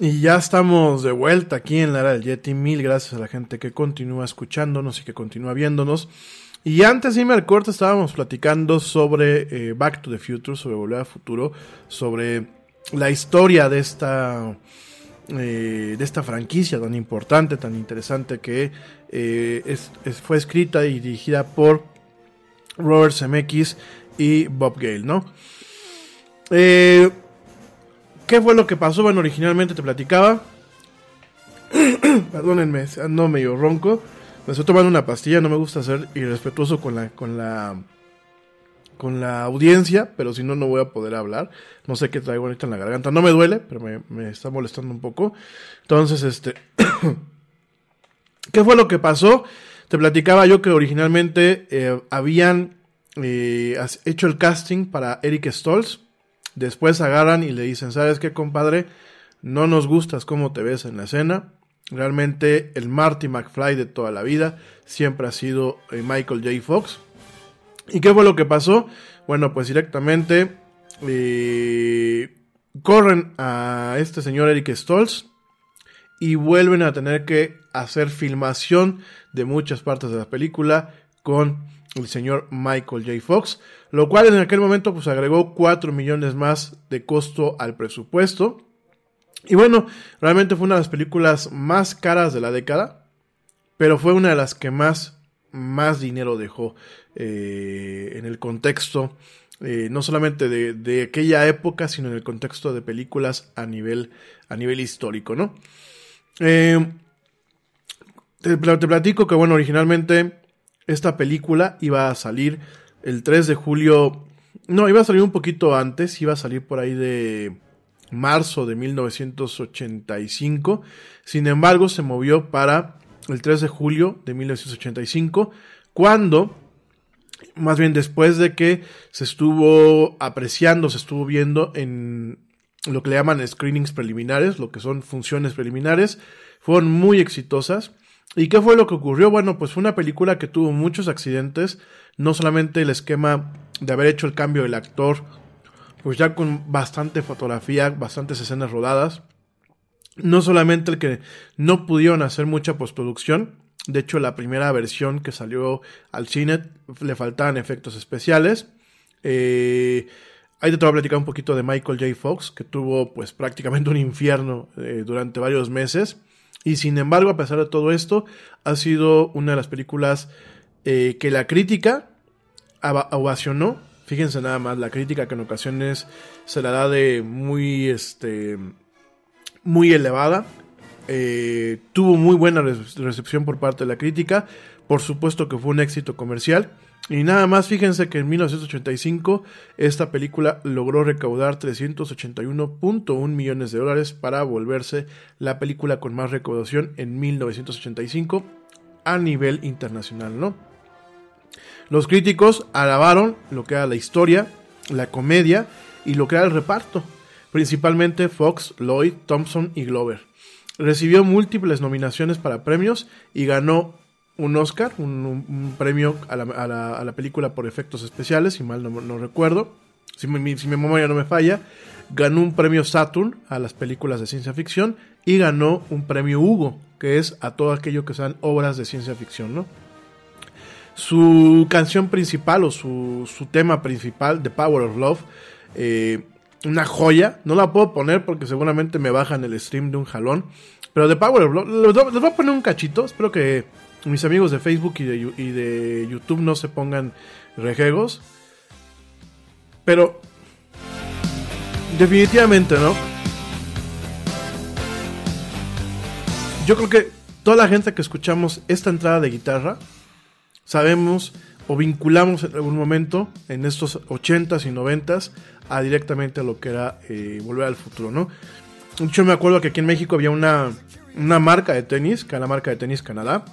Y ya estamos de vuelta aquí en la era del Yeti. Mil gracias a la gente que continúa escuchándonos y que continúa viéndonos. Y antes de irme al corte estábamos platicando sobre eh, Back to the Future, sobre Volver al Futuro, sobre la historia de esta, eh, de esta franquicia tan importante, tan interesante que eh, es, fue escrita y dirigida por Robert Zemeckis y Bob Gale, ¿no? Eh, ¿Qué fue lo que pasó? Bueno, originalmente te platicaba. Perdónenme, ando medio ronco. Me estoy tomando una pastilla, no me gusta ser irrespetuoso con la, con la, con la audiencia, pero si no, no voy a poder hablar. No sé qué traigo ahorita en la garganta. No me duele, pero me, está molestando un poco. Entonces, este, ¿qué fue lo que pasó? Te platicaba yo que originalmente eh, habían eh, hecho el casting para Eric Stoltz Después agarran y le dicen, ¿sabes qué, compadre? No nos gustas cómo te ves en la escena. Realmente el Marty McFly de toda la vida siempre ha sido eh, Michael J. Fox. ¿Y qué fue lo que pasó? Bueno, pues directamente eh, corren a este señor Eric Stoltz y vuelven a tener que hacer filmación de muchas partes de la película con el señor Michael J. Fox, lo cual en aquel momento pues agregó 4 millones más de costo al presupuesto. Y bueno, realmente fue una de las películas más caras de la década, pero fue una de las que más, más dinero dejó eh, en el contexto, eh, no solamente de, de, aquella época, sino en el contexto de películas a nivel, a nivel histórico, ¿no? Eh, te, te platico que, bueno, originalmente esta película iba a salir el 3 de julio. No, iba a salir un poquito antes, iba a salir por ahí de marzo de 1985. Sin embargo, se movió para el 3 de julio de 1985, cuando, más bien después de que se estuvo apreciando, se estuvo viendo en lo que le llaman screenings preliminares, lo que son funciones preliminares, fueron muy exitosas. ¿Y qué fue lo que ocurrió? Bueno, pues fue una película que tuvo muchos accidentes, no solamente el esquema de haber hecho el cambio del actor, pues ya con bastante fotografía, bastantes escenas rodadas, no solamente el que no pudieron hacer mucha postproducción, de hecho la primera versión que salió al cine le faltaban efectos especiales, eh, Ahí te voy a platicar un poquito de Michael J. Fox, que tuvo pues prácticamente un infierno eh, durante varios meses. Y sin embargo, a pesar de todo esto, ha sido una de las películas eh, que la crítica ovacionó. Fíjense nada más, la crítica que en ocasiones se la da de muy, este, muy elevada. Eh, tuvo muy buena recepción por parte de la crítica. Por supuesto que fue un éxito comercial. Y nada más, fíjense que en 1985 esta película logró recaudar 381.1 millones de dólares para volverse la película con más recaudación en 1985 a nivel internacional, ¿no? Los críticos alabaron lo que era la historia, la comedia y lo que era el reparto, principalmente Fox, Lloyd, Thompson y Glover. Recibió múltiples nominaciones para premios y ganó un Oscar, un, premio a la, película por efectos especiales, si mal no, recuerdo, si mi, si mi, memoria no me falla, ganó un premio Saturn a las películas de ciencia ficción y ganó un premio Hugo, que es a todo aquello que sean obras de ciencia ficción, ¿no? Su canción principal o su, su tema principal, The Power of Love, eh, una joya, no la puedo poner porque seguramente me bajan el stream de un jalón, pero The Power of Love, les voy a poner un cachito, espero que mis amigos de Facebook y de, YouTube no se pongan rejegos. Pero definitivamente, ¿no? Yo creo que toda la gente que escuchamos esta entrada de guitarra, sabemos o vinculamos en algún momento en estos 80s y 90s a directamente a lo que era eh, Volver al Futuro, ¿no? Yo me acuerdo que aquí en México había una, una marca de tenis, que era la marca de tenis Canadá,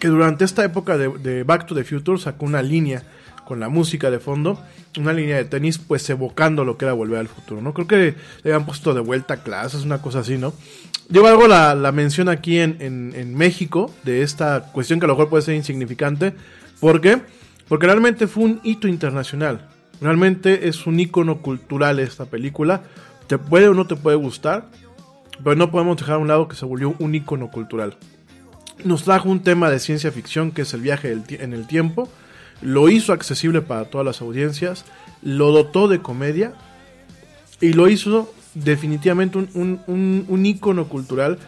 que durante esta época de, Back to the Future sacó una línea con la música de fondo, una línea de tenis, pues evocando lo que era volver al futuro, ¿no? Creo que le habían puesto de vuelta clases, una cosa así, ¿no? Yo algo la, la mención aquí en, en, México de esta cuestión que a lo mejor puede ser insignificante. ¿Por qué? Porque realmente fue un hito internacional. Realmente es un icono cultural esta película. Te puede o no te puede gustar, pero no podemos dejar a un lado que se volvió un icono cultural. Nos trajo un tema de ciencia ficción que es el viaje en el tiempo, lo hizo accesible para todas las audiencias, lo dotó de comedia y lo hizo definitivamente un, un, icono cultural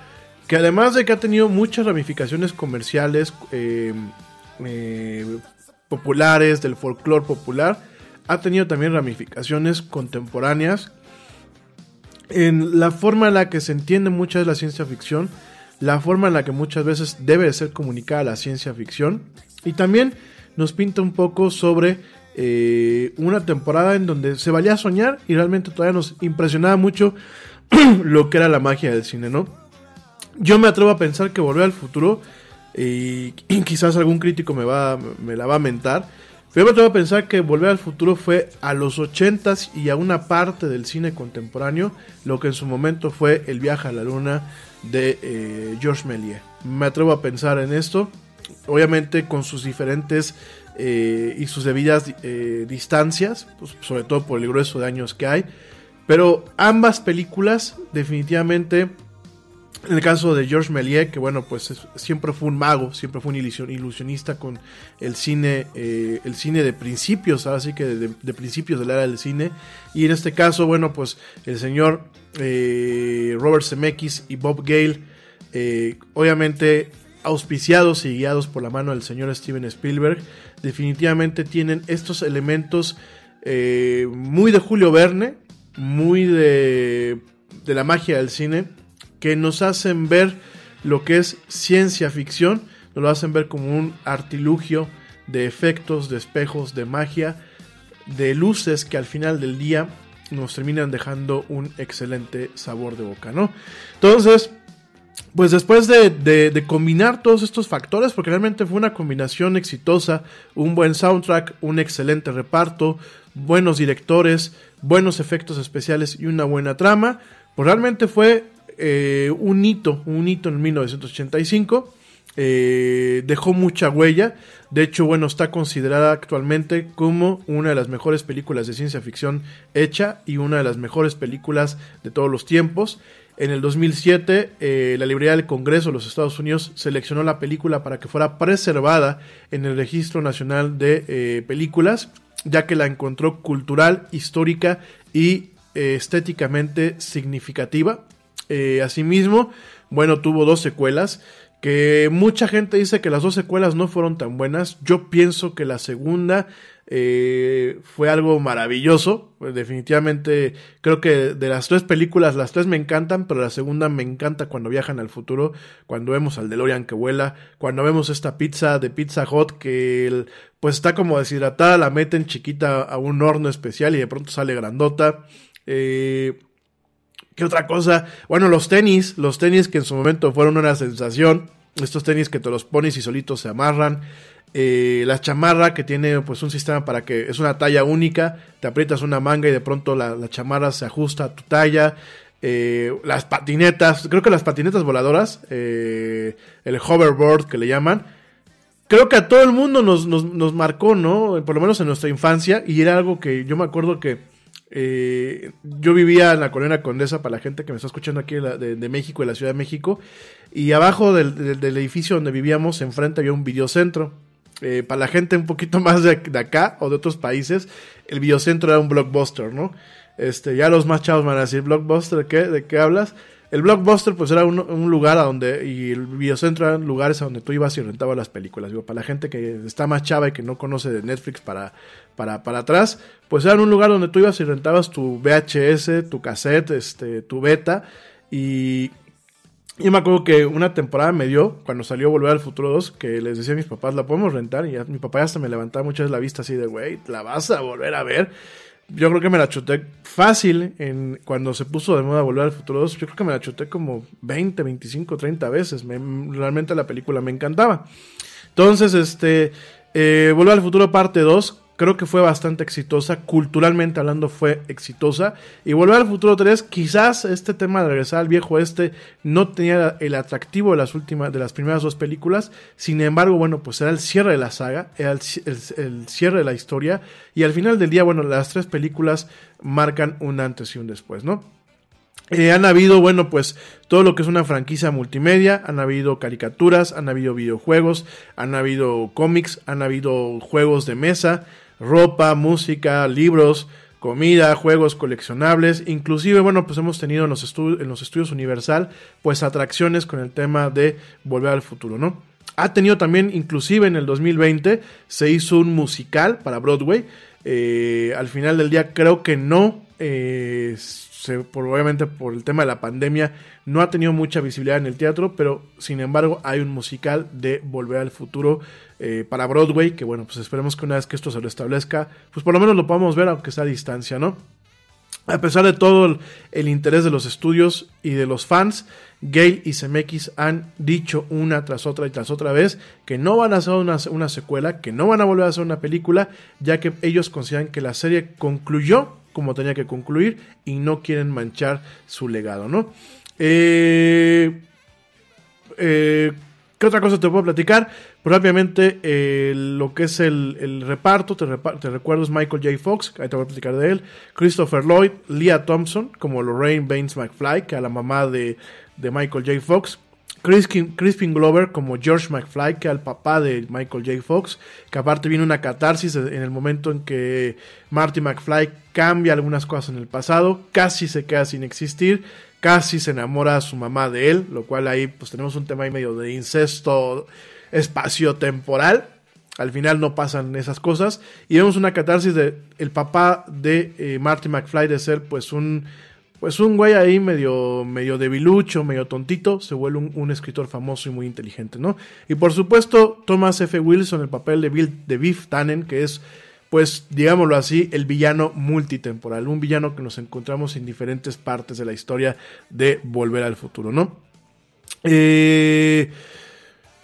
que además de que ha tenido muchas ramificaciones comerciales, eh, eh, populares, del folclore popular, ha tenido también ramificaciones contemporáneas en la forma en la que se entiende mucha de la ciencia ficción, la forma en la que muchas veces debe ser comunicada la ciencia ficción y también nos pinta un poco sobre eh, una temporada en donde se valía a soñar y realmente todavía nos impresionaba mucho lo que era la magia del cine, ¿no? Yo me atrevo a pensar que Volver al Futuro, y, quizás algún crítico me, va, me la va a mentar, pero me atrevo a pensar que Volver al Futuro fue a los 80s y a una parte del cine contemporáneo lo que en su momento fue El viaje a la luna de eh, Georges Méliès. Me atrevo a pensar en esto, obviamente con sus diferentes eh, y sus debidas eh, distancias, pues, sobre todo por el grueso de años que hay. Pero ambas películas definitivamente, en el caso de Georges Méliès, que bueno, pues siempre fue un mago, siempre fue un ilusionista con el cine, eh, el cine de principios, así que de, principios de la era del cine. Y en este caso, bueno, pues el señor Robert Zemeckis y Bob Gale, obviamente auspiciados y guiados por la mano del señor Steven Spielberg, definitivamente tienen estos elementos eh, muy de Julio Verne, muy de, de la magia del cine, que nos hacen ver lo que es ciencia ficción, nos lo hacen ver como un artilugio de efectos, de espejos, de magia, de luces que al final del día nos terminan dejando un excelente sabor de boca, ¿no? Entonces, pues después de, combinar todos estos factores, porque realmente fue una combinación exitosa, un buen soundtrack, un excelente reparto, buenos directores, buenos efectos especiales y una buena trama, pues realmente fue eh, un hito, un hito en 1985. Eh, dejó mucha huella. De hecho, bueno, está considerada actualmente como una de las mejores películas de ciencia ficción hecha y una de las mejores películas de todos los tiempos. En el 2007, eh, la librería del Congreso de los Estados Unidos seleccionó la película para que fuera preservada en el Registro Nacional de eh, Películas, ya que la encontró cultural, histórica y eh, estéticamente significativa. asimismo, bueno, tuvo dos secuelas que mucha gente dice que las dos secuelas no fueron tan buenas. Yo pienso que la segunda eh, fue algo maravilloso. Definitivamente creo que de las tres películas, las tres me encantan, pero la segunda me encanta cuando viajan al futuro, cuando vemos al DeLorean que vuela, cuando vemos esta pizza de Pizza Hot que pues está como deshidratada, la meten chiquita a un horno especial y de pronto sale grandota. Eh, ¿Qué otra cosa? Bueno, los tenis, los tenis que en su momento fueron una sensación. Estos tenis que te los pones y solitos se amarran. Eh, la chamarra que tiene pues un sistema para que es una talla única, te aprietas una manga y de pronto la, chamarra se ajusta a tu talla. Eh, las patinetas, creo que las patinetas voladoras, eh, el hoverboard que le llaman, creo que a todo el mundo nos, nos, nos, marcó, ¿no? Por lo menos en nuestra infancia, y era algo que yo me acuerdo que eh, yo vivía en la colonia Condesa, para la gente que me está escuchando aquí de, México, de la Ciudad de México, y abajo del, edificio donde vivíamos, enfrente había un videocentro. Eh, para la gente un poquito más de, acá o de otros países, el videocentro era un blockbuster, ¿no? Este, ya los más chavos van a decir, ¿blockbuster qué? ¿De qué hablas? El blockbuster pues era un, lugar a donde, y el videocentro eran lugares a donde tú ibas y rentabas las películas. Digo, para la gente que está más chava y que no conoce de Netflix para, para, para atrás, pues era un lugar donde tú ibas y rentabas tu VHS, tu cassette, este, tu beta. Y yo me acuerdo que una temporada me dio, cuando salió Volver al Futuro 2, que les decía a mis papás, la podemos rentar. Y mi papá ya hasta me levantaba muchas veces la vista así de, güey, la vas a volver a ver yo creo que me la chuté fácil en cuando se puso de moda Volver al Futuro 2. Yo creo que me la chuté como 20, 25, 30 veces. realmente la película me encantaba. Entonces, este, eh, Volver al Futuro parte 2 creo que fue bastante exitosa, culturalmente hablando fue exitosa. Y Volver al Futuro 3, quizás este tema de regresar al viejo este no tenía el atractivo de las últimas, de las primeras dos películas. Sin embargo, bueno, pues era el cierre de la saga, era el, cierre de la historia. Y al final del día, bueno, las tres películas marcan un antes y un después, ¿no? Eh, han habido, bueno, pues todo lo que es una franquicia multimedia, han habido caricaturas, han habido videojuegos, han habido cómics, han habido juegos de mesa, ropa, música, libros, comida, juegos coleccionables, inclusive, bueno, pues hemos tenido en los, en los estudios Universal, pues atracciones con el tema de volver al futuro, ¿no? Ha tenido también, inclusive en el 2020, se hizo un musical para Broadway. Eh, al final del día creo que no eh, por, obviamente por el tema de la pandemia, no ha tenido mucha visibilidad en el teatro, pero sin embargo hay un musical de Volver al Futuro eh, para Broadway, que bueno, pues esperemos que una vez que esto se restablezca, pues por lo menos lo podamos ver, aunque sea a distancia, ¿no? A pesar de todo el, interés de los estudios y de los fans, Gale y CMX han dicho una tras otra y tras otra vez que no van a hacer una, una, secuela, que no van a volver a hacer una película, ya que ellos consideran que la serie concluyó como tenía que concluir y no quieren manchar su legado, ¿no? Eh, eh, ¿Qué otra cosa te puedo platicar? Propiamente eh, lo que es el, reparto, te, recuerdo es Michael J. Fox, ahí te voy a platicar de él, Christopher Lloyd, Leah Thompson como Lorraine Baines McFly, que es la mamá de, de Michael J. Fox, Crispin Glover como George McFly, que al papá de Michael J. Fox, que aparte viene una catarsis en el momento en que Marty McFly cambia algunas cosas en el pasado, casi se queda sin existir, casi se enamora a su mamá de él, lo cual ahí pues tenemos un tema ahí medio de incesto espacio-temporal. Al final no pasan esas cosas y vemos una catarsis de el papá de eh, Marty McFly de ser pues un pues un güey ahí medio, medio debilucho, medio tontito, se vuelve un, escritor famoso y muy inteligente, ¿no? Y por supuesto, Thomas F. Wilson, el papel de, Bill, de Biff Tannen, que es, pues, digámoslo así, el villano multitemporal, un villano que nos encontramos en diferentes partes de la historia de Volver al Futuro, ¿no? Eh...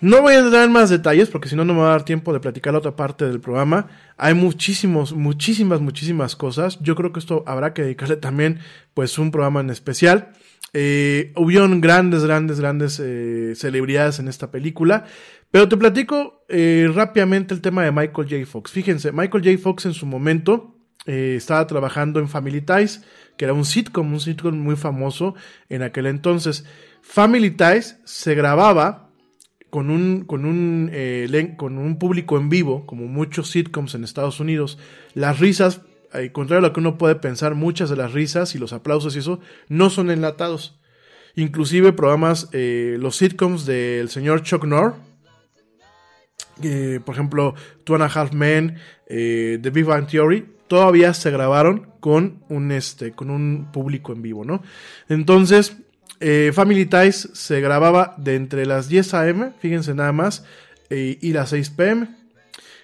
No voy a entrar en más detalles porque si no, no me va a dar tiempo de platicar la otra parte del programa. Hay muchísimos, muchísimas, muchísimas cosas. Yo creo que esto habrá que dedicarle también, pues, un programa en especial. Eh, hubieron grandes, grandes, grandes eh, celebridades en esta película. Pero te platico eh, rápidamente el tema de Michael J. Fox. Fíjense, Michael J. Fox en su momento estaba trabajando en Family Ties, que era un sitcom, un sitcom muy famoso en aquel entonces. Family Ties se grababa con un, con un, eh, con un público en vivo, como muchos sitcoms en Estados Unidos, las risas, al contrario a lo que uno puede pensar, muchas de las risas y los aplausos y eso no son enlatados. Inclusive programas, eh, los sitcoms del señor Chuck Norr, por ejemplo, Two and a Half Men, eh, The Big Bang Theory, todavía se grabaron con un, este, con un público en vivo, ¿no? Entonces, eh, Family Ties se grababa de entre las 10 a.m., fíjense nada más, eh, y las 6 p.m.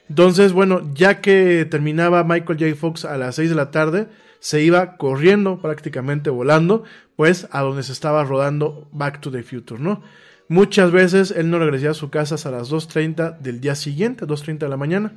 Entonces, bueno, ya que terminaba Michael J. Fox a las 6 de la tarde, se iba corriendo, prácticamente volando, pues a donde se estaba rodando Back to the Future, ¿no? Muchas veces él no regresaba a su casa hasta las 2.30 del día siguiente, 2.30 de la mañana.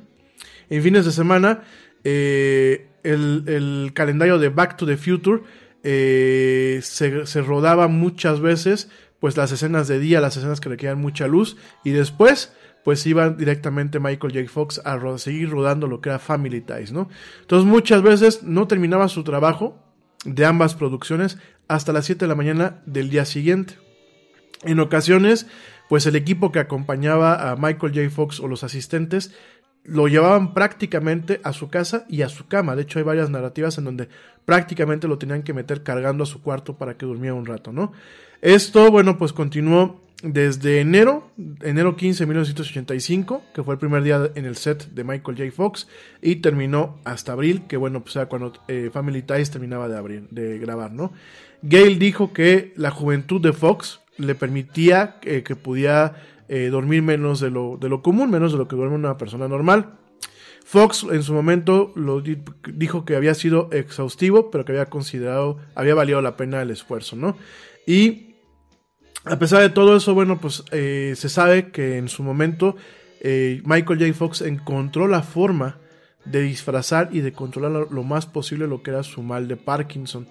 En fines de semana, eh, el, el, calendario de Back to the Future eh, se, rodaba muchas veces pues las escenas de día, las escenas que requerían mucha luz y después pues iba directamente Michael J. Fox a seguir rodando lo que era Family Ties, ¿no? Entonces muchas veces no terminaba su trabajo de ambas producciones hasta las 7 de la mañana del día siguiente. En ocasiones, pues el equipo que acompañaba a Michael J. Fox o los asistentes lo llevaban prácticamente a su casa y a su cama. De hecho, hay varias narrativas en donde prácticamente lo tenían que meter cargando a su cuarto para que durmiera un rato, ¿no? Esto, bueno, pues continuó desde enero, enero 15 de 1985, que fue el primer día en el set de Michael J. Fox, y terminó hasta abril, que bueno, pues era cuando eh, Family Ties terminaba de, grabar, ¿no? Gale dijo que la juventud de Fox le permitía eh, que pudiera eh, dormir menos de lo, de lo común, menos de lo que duerme una persona normal. Fox en su momento lo dijo que había sido exhaustivo, pero que había considerado, había valido la pena el esfuerzo, ¿no? Y a pesar de todo eso, bueno, pues eh, se sabe que en su momento eh, Michael J. Fox encontró la forma de disfrazar y de controlar lo, más posible lo que era su mal de Parkinson.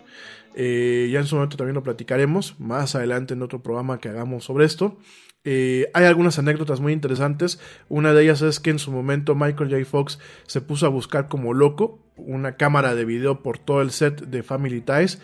ya en su momento también lo platicaremos más adelante en otro programa que hagamos sobre esto. Eh, hay algunas anécdotas muy interesantes. Una de ellas es que en su momento Michael J. Fox se puso a buscar como loco una cámara de video por todo el set de Family Ties.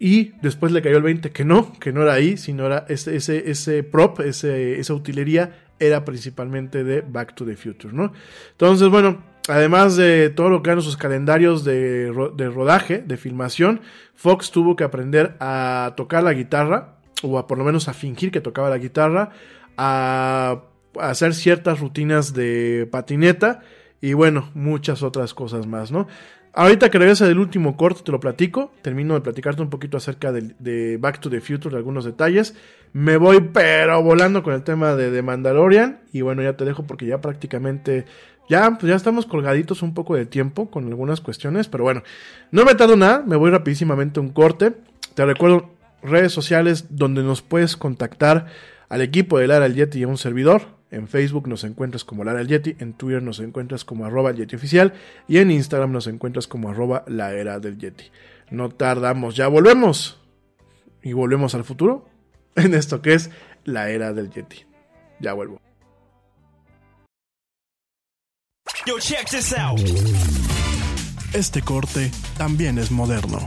y después le cayó el 20 que no, que no era ahí, sino era ese, ese, ese prop, ese, esa utilería era principalmente de Back to the Future, ¿no? Entonces, bueno, además de todo lo que eran sus calendarios de, de rodaje, de filmación, Fox tuvo que aprender a tocar la guitarra, o a por lo menos a fingir que tocaba la guitarra, a, hacer ciertas rutinas de patineta y bueno, muchas otras cosas más, ¿no? Ahorita que regresa del último corte te lo platico, termino de platicarte un poquito acerca de, Back to the Future, de algunos detalles. Me voy pero volando con el tema de, de Mandalorian y bueno, ya te dejo porque ya prácticamente ya, pues ya estamos colgaditos un poco de tiempo con algunas cuestiones, pero bueno, no me tardo nada, me voy rapidísimamente a un corte. Te recuerdo redes sociales donde nos puedes contactar al equipo de Lara el Yeti y a un servidor. En Facebook nos encuentras como Lara el Yeti, en Twitter nos encuentras como arroba Yeti oficial y en Instagram nos encuentras como arroba la era del Yeti. No tardamos, ya volvemos. Y volvemos al futuro en esto que es la era del Yeti. Ya vuelvo. Este corte también es moderno.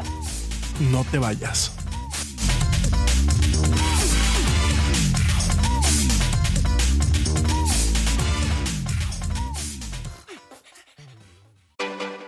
No te vayas.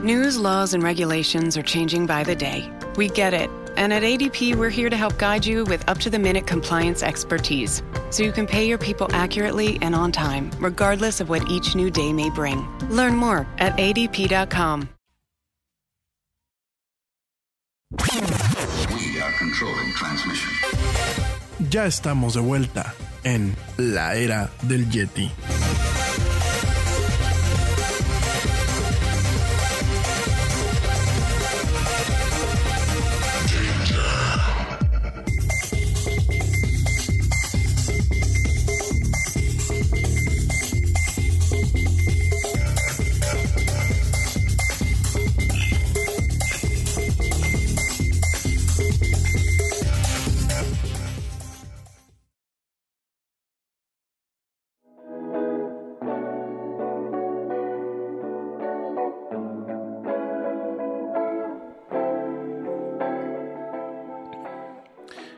News, laws, and regulations are changing by the day. We get it. And at ADP, we're here to help guide you with up to the minute compliance expertise so you can pay your people accurately and on time, regardless of what each new day may bring. Learn more at adp.com. We are controlling transmission. Ya estamos de vuelta en la era del Yeti.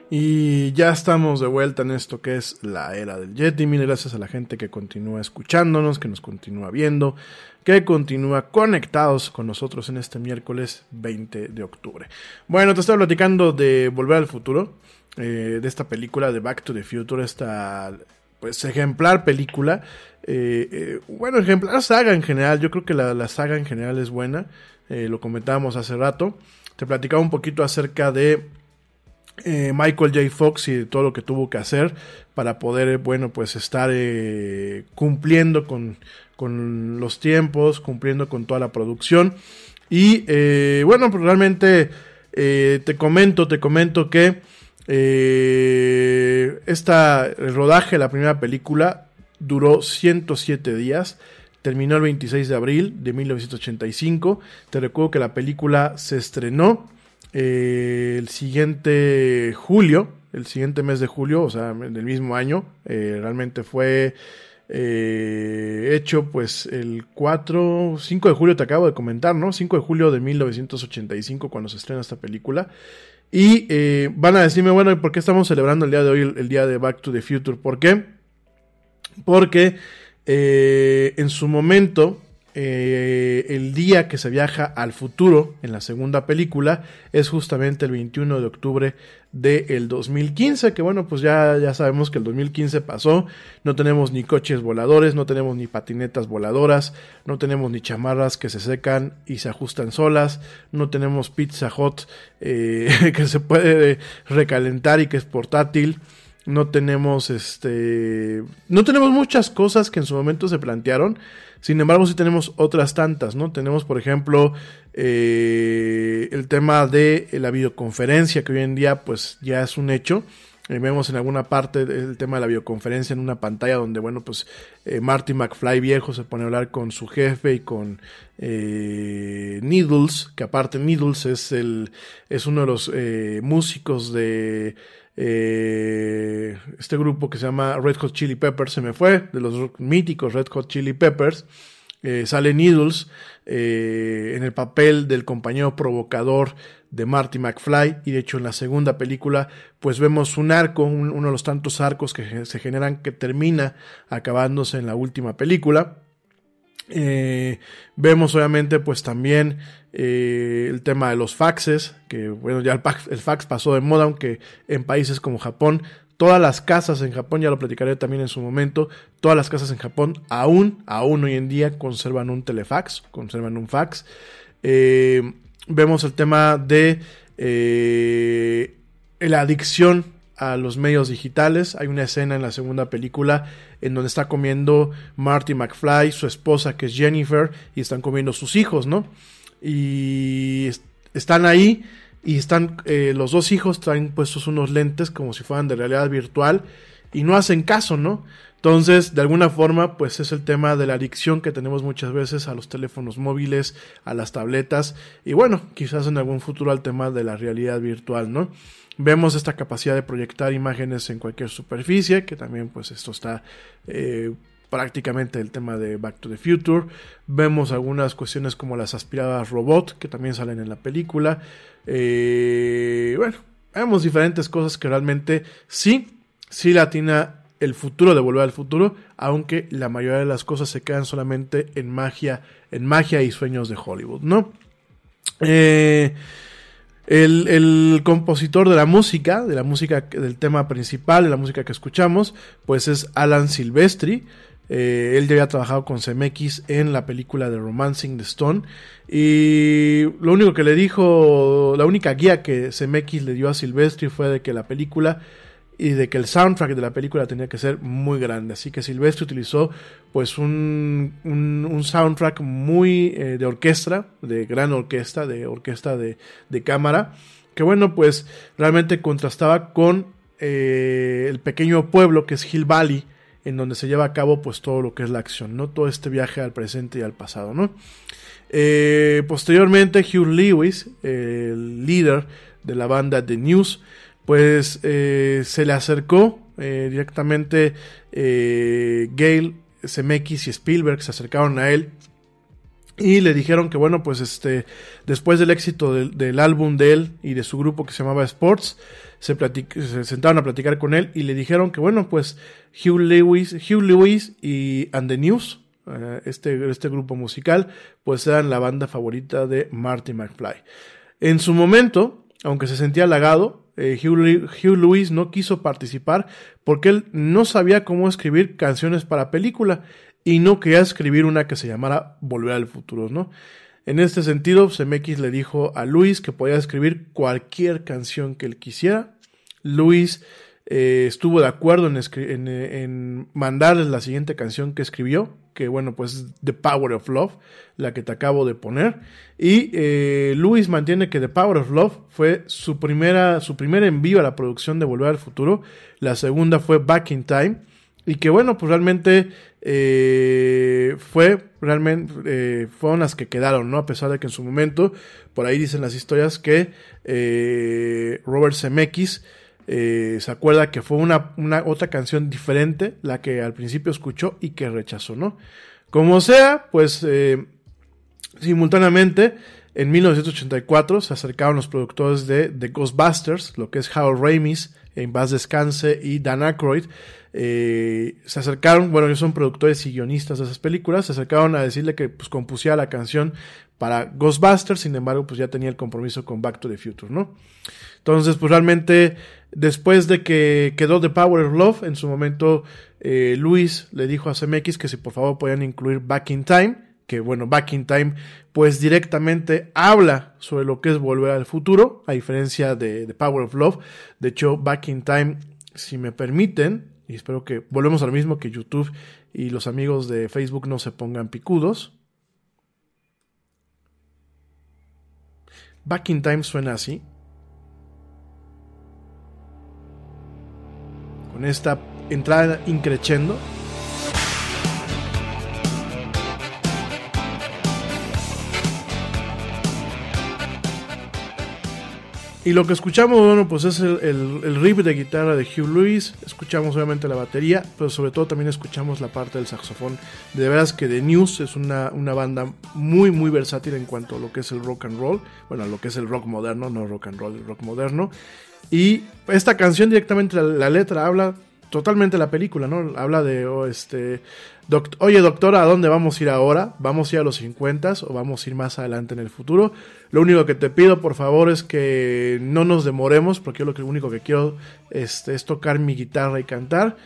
Y ya estamos de vuelta en esto que es la era del Yeti. Mil gracias a la gente que continúa escuchándonos, que nos continúa viendo, que continúa conectados con nosotros en este miércoles 20 de octubre. Bueno, te estaba platicando de Volver al Futuro, eh, de esta película de Back to the Future, esta pues ejemplar película. Eh, eh, bueno, ejemplar saga en general. Yo creo que la, la saga en general es buena. lo comentábamos hace rato. Te platicaba un poquito acerca de eh, Michael J. Fox y todo lo que tuvo que hacer para poder, bueno, pues estar eh, cumpliendo con, con, los tiempos, cumpliendo con toda la producción. Y eh, bueno, pues realmente te comento, te comento que esta, el rodaje la primera película duró 107 días. Terminó el 26 de abril de 1985. Te recuerdo que la película se estrenó eh, el siguiente julio, el siguiente mes de julio, o sea, del mismo año, eh, realmente fue eh, hecho pues el 4, 5 de julio te acabo de comentar, ¿no? 5 de julio de 1985 cuando se estrena esta película. Y van a decirme, bueno, ¿y por qué estamos celebrando el día de hoy, el, día de Back to the Future? ¿Por qué? Porque en su momento eh, el día que se viaja al futuro en la segunda película es justamente el 21 de octubre del 2015, que bueno, pues ya, ya sabemos que el 2015 pasó, no tenemos ni coches voladores, no tenemos ni patinetas voladoras, no tenemos ni chamarras que se secan y se ajustan solas, no tenemos pizza hot eh, que se puede recalentar y que es portátil. no tenemos este no tenemos muchas cosas que en su momento se plantearon sin embargo sí tenemos otras tantas no tenemos por ejemplo eh, el tema de la videoconferencia que hoy en día pues ya es un hecho. Eh, vemos en alguna parte el tema de la videoconferencia en una pantalla donde, bueno, pues eh, Marty McFly viejo se pone a hablar con su jefe y con eh, Needles, que aparte Needles es, el, es uno de los eh, músicos de eh, este grupo que se llama Red Hot Chili Peppers, se me fue, de los míticos Red Hot Chili Peppers. Eh, sale Needles eh, en el papel del compañero provocador de Marty McFly y de hecho en la segunda película pues vemos un arco, un, uno de los tantos arcos que se generan que termina acabándose en la última película. Eh, vemos obviamente pues también eh, el tema de los faxes, que bueno ya el fax, pasó de moda, aunque en países como Japón todas las casas en Japón, ya lo platicaré también en su momento, todas las casas en Japón aún, aún hoy en día conservan un telefax, conservan un fax. Eh, vemos el tema de eh, la adicción a los medios digitales. Hay una escena en la segunda película en donde está comiendo Marty McFly, su esposa que es Jennifer, y están comiendo sus hijos, ¿no? Y están ahí y están eh, los dos hijos traen puestos unos lentes como si fueran de realidad virtual y no hacen caso, ¿no? Entonces, de alguna forma, pues es el tema de la adicción que tenemos muchas veces a los teléfonos móviles, a las tabletas y bueno, quizás en algún futuro al tema de la realidad virtual, ¿no? Vemos esta capacidad de proyectar imágenes en cualquier superficie, que también pues esto está eh, prácticamente el tema de Back to the Future. Vemos algunas cuestiones como las aspiradoras robot, que también salen en la película. Eh, bueno, vemos diferentes cosas que realmente sí, sí latina el futuro de Volver al Futuro, aunque la mayoría de las cosas se quedan solamente en magia, en magia y sueños de Hollywood, ¿no? Eh, el, el, compositor de la música, de la música del tema principal, de la música que escuchamos, pues es Alan Silvestri. Eh, él ya había trabajado con CMX en la película de Romancing the Stone. Y lo único que le dijo, la única guía que CMX le dio a Silvestri fue de que la película y de que el soundtrack de la película tenía que ser muy grande. Así que Silvestre utilizó pues un, un, un soundtrack muy eh, de orquesta, de gran orquesta, de orquesta de, de, cámara, que bueno pues realmente contrastaba con eh, el pequeño pueblo que es Hill Valley, en donde se lleva a cabo pues todo lo que es la acción, ¿no? Todo este viaje al presente y al pasado, ¿no? Eh, posteriormente Hugh Lewis, el líder de la banda The News, pues eh, se le acercó eh, directamente eh, Gale, y Spielberg se acercaron a él y le dijeron que bueno pues este después del éxito del, álbum de él y de su grupo que se llamaba Sports se, se, sentaron a platicar con él y le dijeron que bueno pues Hugh Lewis Hugh Lewis y And the News este, este grupo musical pues eran la banda favorita de Marty McFly. En su momento aunque se sentía halagado eh, Hugh, Lewis no quiso participar porque él no sabía cómo escribir canciones para película y no quería escribir una que se llamara Volver al futuro, ¿no? En este sentido, CMX le dijo a Luis que podía escribir cualquier canción que él quisiera. Luis eh, estuvo de acuerdo en, en, mandarles la siguiente canción que escribió, que bueno, pues The Power of Love, la que te acabo de poner. Y eh, Luis mantiene que The Power of Love fue su primera, su primer envío a la producción de Volver al Futuro. La segunda fue Back in Time. Y que bueno, pues realmente eh, fue, realmente, fueron las que quedaron, ¿no? A pesar de que en su momento, por ahí dicen las historias que Robert Zemeckis eh, se acuerda que fue una, otra canción diferente la que al principio escuchó y que rechazó, ¿no? Como sea, pues eh, simultáneamente en 1984 se acercaron los productores de The Ghostbusters, lo que es Harold Ramis, en Paz Descanse y Dan Aykroyd, eh, se acercaron, bueno, ellos son productores y guionistas de esas películas, se acercaron a decirle que pues compusiera la canción para Ghostbusters, sin embargo, pues ya tenía el compromiso con Back to the Future, ¿no? Entonces, pues realmente, después de que quedó The Power of Love, en su momento, eh, Luis le dijo a CMX que si por favor podían incluir Back in Time, que bueno, Back in Time, pues directamente habla sobre lo que es volver al futuro, a diferencia de The Power of Love. De hecho, Back in Time si me permiten, y espero que volvemos al mismo que YouTube y los amigos de Facebook no se pongan picudos. Back in Time suena así. Con esta entrada increchendo. Y lo que escuchamos, bueno, pues es el, el, riff de guitarra de Hugh Lewis. Escuchamos obviamente la batería, pero sobre todo también escuchamos la parte del saxofón. De veras que The News es una, una banda muy, muy versátil en cuanto a lo que es el rock and roll. Bueno, lo que es el rock moderno, no rock and roll, el rock moderno. Y esta canción directamente, la, la letra habla totalmente la película, ¿no? Habla de, oh, este, oye doctora, ¿a dónde vamos a ir ahora? ¿Vamos a ir a los 50 o vamos a ir más adelante en el futuro? Lo único que te pido, por favor, es que no nos demoremos, porque yo lo, que, único que quiero este, es tocar mi guitarra y cantar.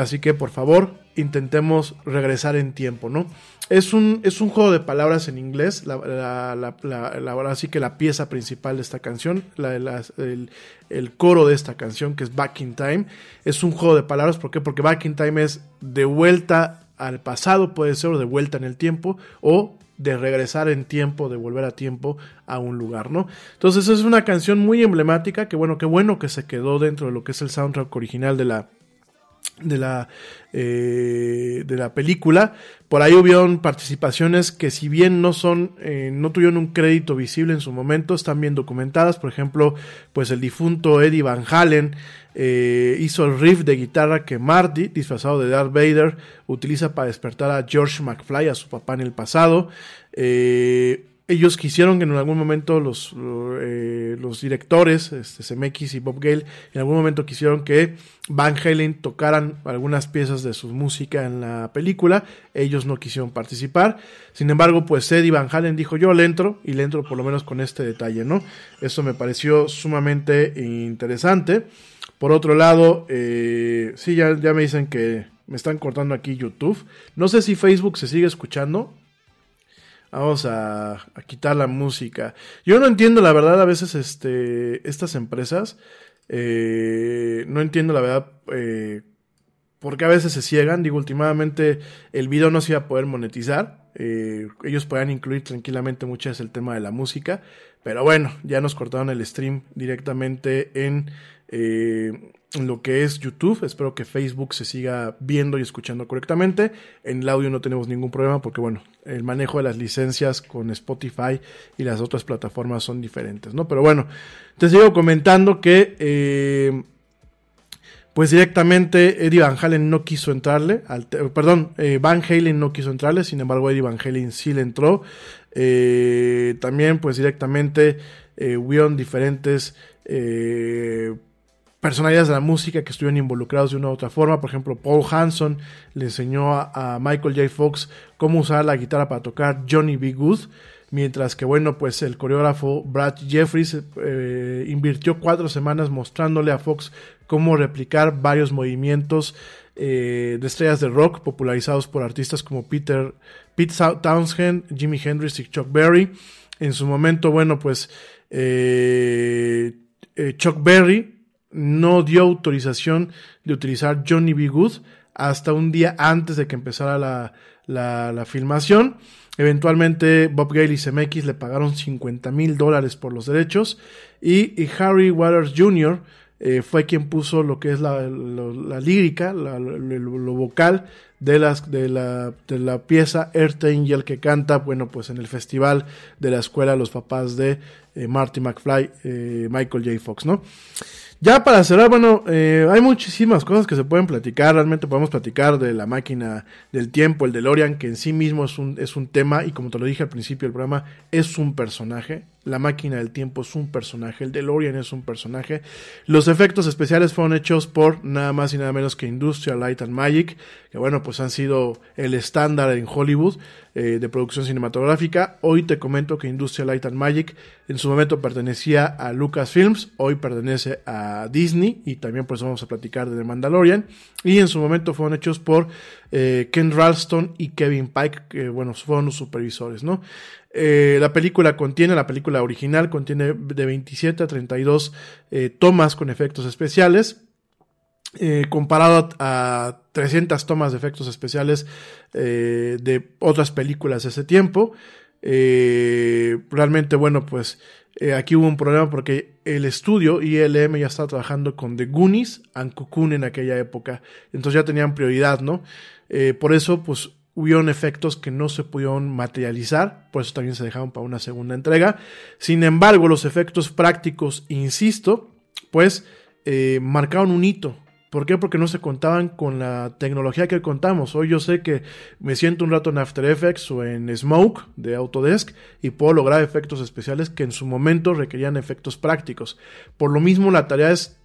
Así que, por favor, intentemos regresar en tiempo, ¿no? Es un, es un juego de palabras en inglés, la, verdad sí que la pieza principal de esta canción, el, el, coro de esta canción que es Back in Time, es un juego de palabras, ¿por qué? Porque Back in Time es de vuelta al pasado, puede ser, o de vuelta en el tiempo, o de regresar en tiempo, de volver a tiempo a un lugar, ¿no? Entonces es una canción muy emblemática, que bueno, qué bueno que se quedó dentro de lo que es el soundtrack original de la, de la, eh, de la película. Por ahí hubieron participaciones que si bien no son, eh, no tuvieron un crédito visible en su momento, están bien documentadas. Por ejemplo, pues el difunto Eddie Van Halen eh, hizo el riff de guitarra que Marty, disfrazado de Darth Vader, utiliza para despertar a George McFly, a su papá en el pasado. Eh, ellos quisieron que en algún momento los, eh, los directores, este, Zemeckis y Bob Gale, en algún momento quisieron que Van Halen tocaran algunas piezas de su música en la película. Ellos no quisieron participar. Sin embargo, pues Eddie Van Halen dijo yo le entro y le entro por lo menos con este detalle, ¿no? Eso me pareció sumamente interesante. Por otro lado, eh, sí, ya, ya me dicen que me están cortando aquí YouTube. No sé si Facebook se sigue escuchando. Vamos a, quitar la música. Yo no entiendo la verdad a veces este, estas empresas. Eh, no entiendo la verdad eh, porque a veces se ciegan. Digo, últimamente el video no se iba a poder monetizar. Eh, ellos podían incluir tranquilamente muchas el tema de la música. Pero bueno, ya nos cortaron el stream directamente en, eh, lo que es YouTube. Espero que Facebook se siga viendo y escuchando correctamente. En el audio no tenemos ningún problema porque, bueno, el manejo de las licencias con Spotify y las otras plataformas son diferentes, ¿no? Pero bueno, te sigo comentando que, eh, pues directamente Eddie Van Halen no quiso entrarle, al perdón, eh, Van Halen no quiso entrarle, sin embargo Eddie Van Halen sí le entró. Eh, también, pues directamente hubieron diferentes personalidades de la música que estuvieron involucrados de una u otra forma. Por ejemplo, Paul Hanson le enseñó a, Michael J. Fox cómo usar la guitarra para tocar Johnny B. Good. Mientras que, bueno, pues el coreógrafo Brad Jeffries eh, invirtió cuatro semanas mostrándole a Fox cómo replicar varios movimientos eh, de estrellas de rock popularizados por artistas como Peter, Pete Townshend, Jimi Hendrix y Chuck Berry. En su momento, bueno, pues eh, Chuck Berry no dio autorización de utilizar Johnny B. Good hasta un día antes de que empezara la, la, filmación. Eventualmente Bob Gale y CMX le pagaron 50 mil dólares por los derechos y, Harry Waters Jr. Eh, fue quien puso lo que es la, lírica, lo, vocal de, las, de, la, de la pieza Earth Angel que canta, bueno, pues en el festival de la escuela los papás de eh, Marty McFly, eh, Michael J. Fox, ¿no? Ya para cerrar, bueno, eh, hay muchísimas cosas que se pueden platicar. Realmente podemos platicar de la máquina del tiempo, el DeLorean, que en sí mismo es un, es un tema y como te lo dije al principio del programa, es un personaje. La máquina del tiempo es un personaje, el DeLorean es un personaje. Los efectos especiales fueron hechos por nada más y nada menos que Industrial Light and Magic, que bueno, pues han sido el estándar en Hollywood eh, de producción cinematográfica. Hoy te comento que Industrial Light and Magic en su momento pertenecía a Lucasfilms, hoy pertenece a Disney y también por eso vamos a platicar de The Mandalorian. Y en su momento fueron hechos por eh, Ken Ralston y Kevin Pike, que bueno, fueron los supervisores, ¿no? Eh, la película contiene, la película original contiene de 27 a 32 eh, tomas con efectos especiales. eh, comparado a, 300 tomas de efectos especiales de otras películas de ese tiempo. Realmente, bueno, pues aquí hubo un problema porque el estudio ILM ya estaba trabajando con The Goonies and Cocoon en aquella época. Entonces ya tenían prioridad, ¿no? Por eso, pues hubieron efectos que no se pudieron materializar, por eso también se dejaron para una segunda entrega. Sin embargo, los efectos prácticos, insisto, pues marcaron un hito ¿Por qué? Porque no se contaban con la tecnología que contamos. Hoy yo sé que me siento un rato en After Effects o en Smoke de Autodesk y puedo lograr efectos especiales que en su momento requerían efectos prácticos. Por lo mismo la tarea es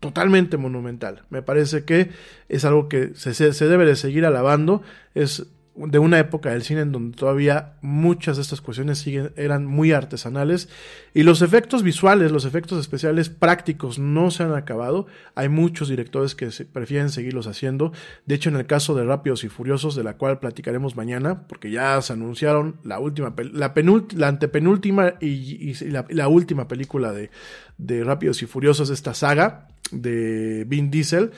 totalmente monumental. Me parece que es algo que se, se debe de seguir alabando. Es de una época del cine en donde todavía muchas de estas cuestiones siguen, eran muy artesanales y los efectos visuales, los efectos especiales prácticos no se han acabado. Hay muchos directores que prefieren seguirlos haciendo. De hecho, en el caso de Rápidos y Furiosos, de la cual platicaremos mañana, porque ya se anunciaron la última, la, la antepenúltima y, la, última película de, de Rápidos y Furiosos, esta saga de Vin Diesel.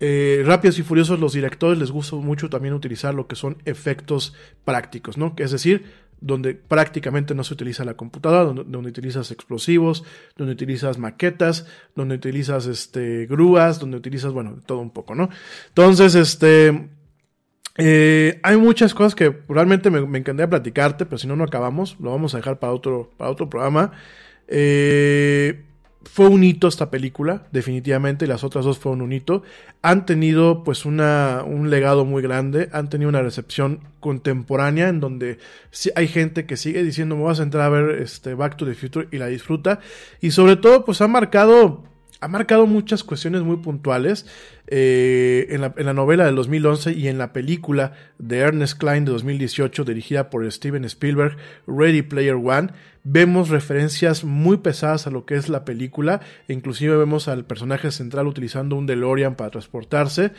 Eh, Rápidos y Furiosos, los directores les gusta mucho también utilizar lo que son efectos prácticos, ¿no? Es decir, donde prácticamente no se utiliza la computadora, donde, utilizas explosivos, donde utilizas maquetas, donde utilizas este, grúas, donde utilizas, bueno, todo un poco, ¿no? Entonces, este, eh, hay muchas cosas que realmente me, encantaría platicarte, pero si no, no acabamos, lo vamos a dejar para otro, para otro programa. Eh, fue un hito esta película, definitivamente, y las otras dos fueron un hito. Han tenido pues una, un legado muy grande, han tenido una recepción contemporánea en donde hay gente que sigue diciendo me vas a entrar a ver este Back to the Future y la disfruta. Y sobre todo pues ha marcado ha marcado muchas cuestiones muy puntuales eh, en, la, en, la, novela del 2011 y en la película de Ernest Klein de 2018 dirigida por Steven Spielberg, Ready Player One vemos referencias muy pesadas a lo que es la película, inclusive vemos al personaje central utilizando un DeLorean para transportarse.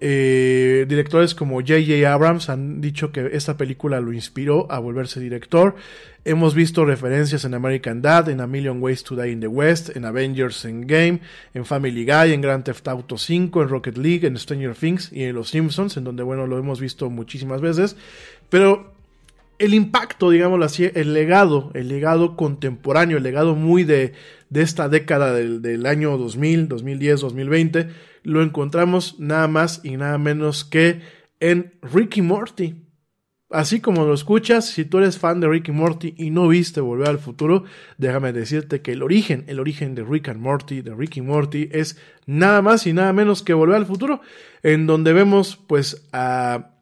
Eh, directores como J.J. Abrams han dicho que esta película lo inspiró a volverse director. Hemos visto referencias en American Dad, en A Million Ways to Die in the West, en Avengers Endgame, en Family Guy, en Grand Theft Auto 5, en Rocket League, en Stranger Things y en Los Simpsons, en donde, bueno, lo hemos visto muchísimas veces. Pero el impacto, digámoslo así, el legado, el legado contemporáneo, el legado muy de, de esta década del, del, año 2000, 2010, 2020, lo encontramos nada más y nada menos que en Ricky Morty. Así como lo escuchas, si tú eres fan de Ricky Morty y no viste Volver al Futuro, déjame decirte que el origen, el origen de Rick and Morty, de Ricky Morty, es nada más y nada menos que Volver al Futuro, en donde vemos pues a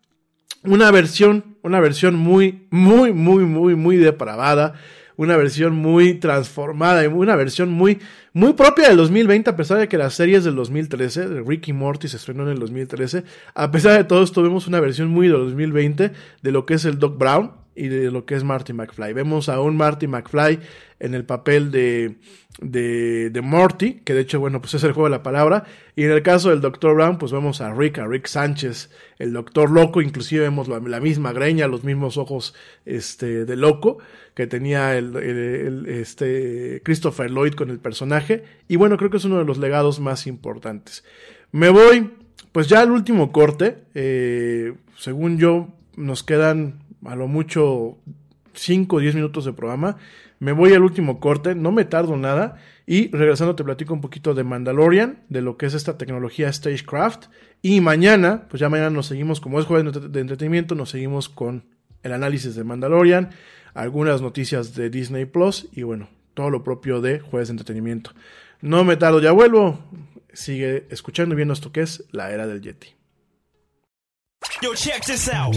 una versión, una versión muy, muy, muy, muy, muy depravada, una versión muy transformada una versión muy, muy propia del 2020, a pesar de que las series del 2013, de Ricky Morty se estrenó en el 2013, a pesar de todo esto vemos una versión muy del 2020 de lo que es el Doc Brown y de lo que es Marty McFly. Vemos a un Marty McFly en el papel de, de, Morty, que de hecho, bueno, pues es el juego de la palabra. Y en el caso del Dr. Brown, pues vemos a Rick, a Rick Sánchez, el Doctor Loco, inclusive vemos la, la misma greña, los mismos ojos este, de loco que tenía el, el, este, Christopher Lloyd con el personaje. Y bueno, creo que es uno de los legados más importantes. Me voy, pues ya al último corte, eh, según yo, nos quedan a lo mucho 5 o 10 minutos de programa. Me voy al último corte, no me tardo nada. Y regresando te platico un poquito de Mandalorian, de lo que es esta tecnología Stagecraft. Y mañana, pues ya mañana nos seguimos, como es jueves de entretenimiento, nos seguimos con el análisis de Mandalorian, algunas noticias de Disney Plus y bueno, todo lo propio de jueves de entretenimiento. No me tardo, ya vuelvo. Sigue escuchando y viendo esto que es la era del Yeti. Yo, check this out.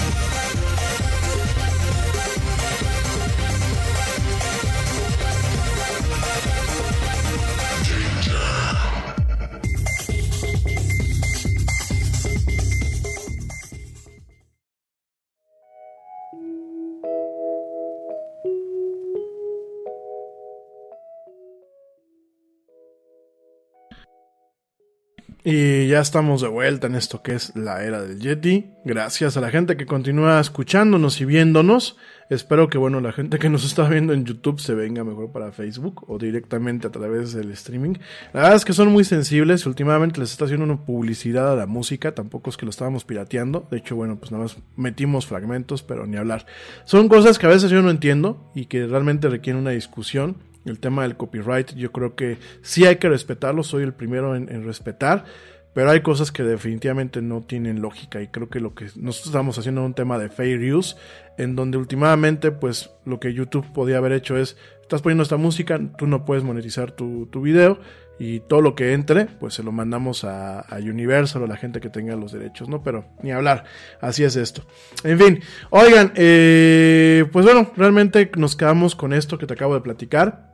Y ya estamos de vuelta en esto que es la era del Yeti. Gracias a la gente que continúa escuchándonos y viéndonos. Espero que, bueno, la gente que nos está viendo en YouTube se venga mejor para Facebook o directamente a través del streaming. La verdad es que son muy sensibles. Últimamente les está haciendo una publicidad a la música. Tampoco es que lo estábamos pirateando. De hecho, bueno, pues nada más metimos fragmentos, pero ni hablar. Son cosas que a veces yo no entiendo y que realmente requieren una discusión el tema del copyright, yo creo que sí hay que respetarlo, soy el primero en, respetar, pero hay cosas que definitivamente no tienen lógica y creo que lo que nosotros estamos haciendo es un tema de fair use, en donde últimamente pues lo que YouTube podía haber hecho es, estás poniendo esta música, tú no puedes monetizar tu, tu video y todo lo que entre pues se lo mandamos a, a, Universal o a la gente que tenga los derechos, ¿no? Pero ni hablar, así es esto. En fin, oigan, eh, pues bueno, realmente nos quedamos con esto que te acabo de platicar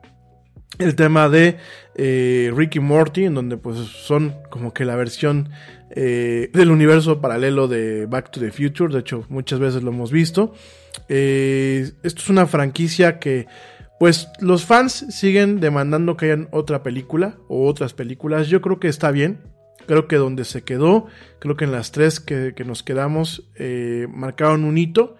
el tema de eh, Ricky Morty, en donde pues son como que la versión eh, del universo paralelo de Back to the Future, de hecho muchas veces lo hemos visto. Eh, esto es una franquicia que pues los fans siguen demandando que hayan otra película o otras películas, yo creo que está bien. Creo que donde se quedó, creo que en las tres que, que nos quedamos marcaron un hito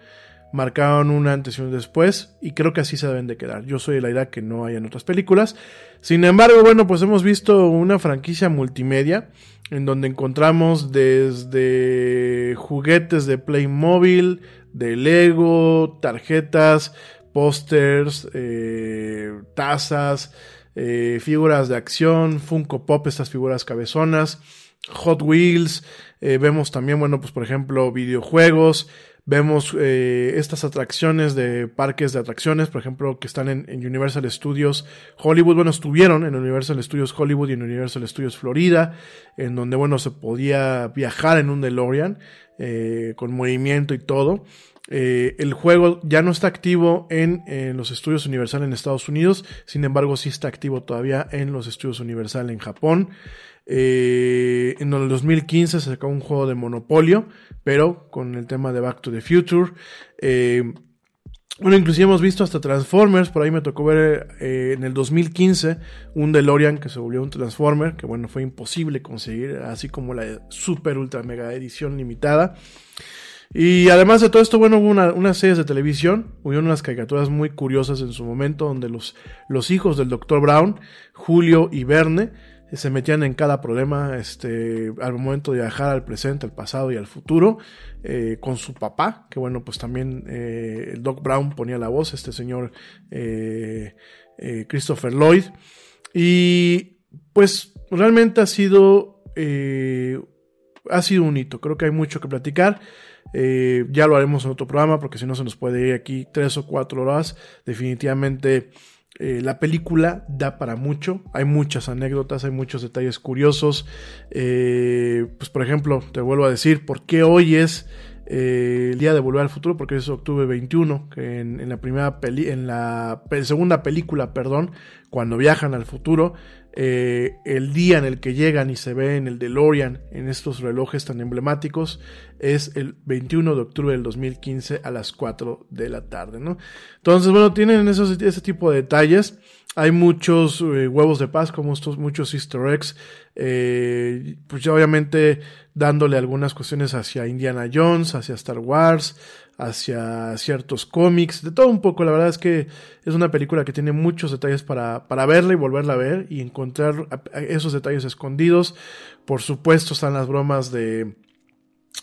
marcaron un antes y un después y creo que así se deben de quedar. Yo soy de la idea que no hayan otras películas. Sin embargo, bueno, pues hemos visto una franquicia multimedia en donde encontramos desde juguetes de Playmobil, de Lego, tarjetas, pósters, eh, tazas, eh, figuras de acción, Funko Pop, estas figuras cabezonas, Hot Wheels, eh, vemos también, bueno, pues por ejemplo, videojuegos, Vemos eh, estas atracciones de parques de atracciones, por ejemplo, que están en, en, Universal Studios Hollywood. Bueno, estuvieron en Universal Studios Hollywood y en Universal Studios Florida, en donde, bueno, se podía viajar en un DeLorean eh, con movimiento y todo. Eh, el juego ya no está activo en, los estudios Universal en Estados Unidos, sin embargo, sí está activo todavía en los estudios Universal en Japón. Eh, en el 2015 se sacó un juego de Monopolio, pero con el tema de Back to the Future. Eh, bueno, inclusive hemos visto hasta Transformers, por ahí me tocó ver en el 2015 un DeLorean que se volvió un Transformer, que bueno, fue imposible conseguir, así como la super ultra mega edición limitada. Y además de todo esto, bueno, hubo una, unas series de televisión, hubo unas caricaturas muy curiosas en su momento, donde los, los hijos del Dr. Brown, Julio y Verne, se metían en cada problema este, al momento de viajar al presente, al pasado y al futuro, eh, con su papá, que bueno, pues también eh, el Doc Brown ponía la voz, este señor eh, Christopher Lloyd, y pues realmente ha sido, ha sido un hito, creo que hay mucho que platicar. Ya lo haremos en otro programa porque si no se nos puede ir aquí tres o cuatro horas. Definitivamente eh, la película da para mucho, hay muchas anécdotas, hay muchos detalles curiosos. Eh, pues por ejemplo, te vuelvo a decir, ¿por qué hoy es eh, el día de volver al futuro? Porque es octubre 21, que en, en la primera peli, en la segunda película, perdón, cuando viajan al futuro, eh, el día en el que llegan y se ve en el DeLorean, en estos relojes tan emblemáticos, es el 21 de octubre del 2015 a las 4 de la tarde, ¿no? Entonces, bueno, tienen ese tipo de detalles. Hay muchos eh, huevos de paz, como estos, muchos easter eggs, eh, pues ya obviamente dándole algunas cuestiones hacia Indiana Jones, hacia Star Wars, hacia ciertos cómics, de todo un poco. La verdad es que es una película que tiene muchos detalles para, para verla y volverla a ver y encontrar esos detalles escondidos. Por supuesto están las bromas de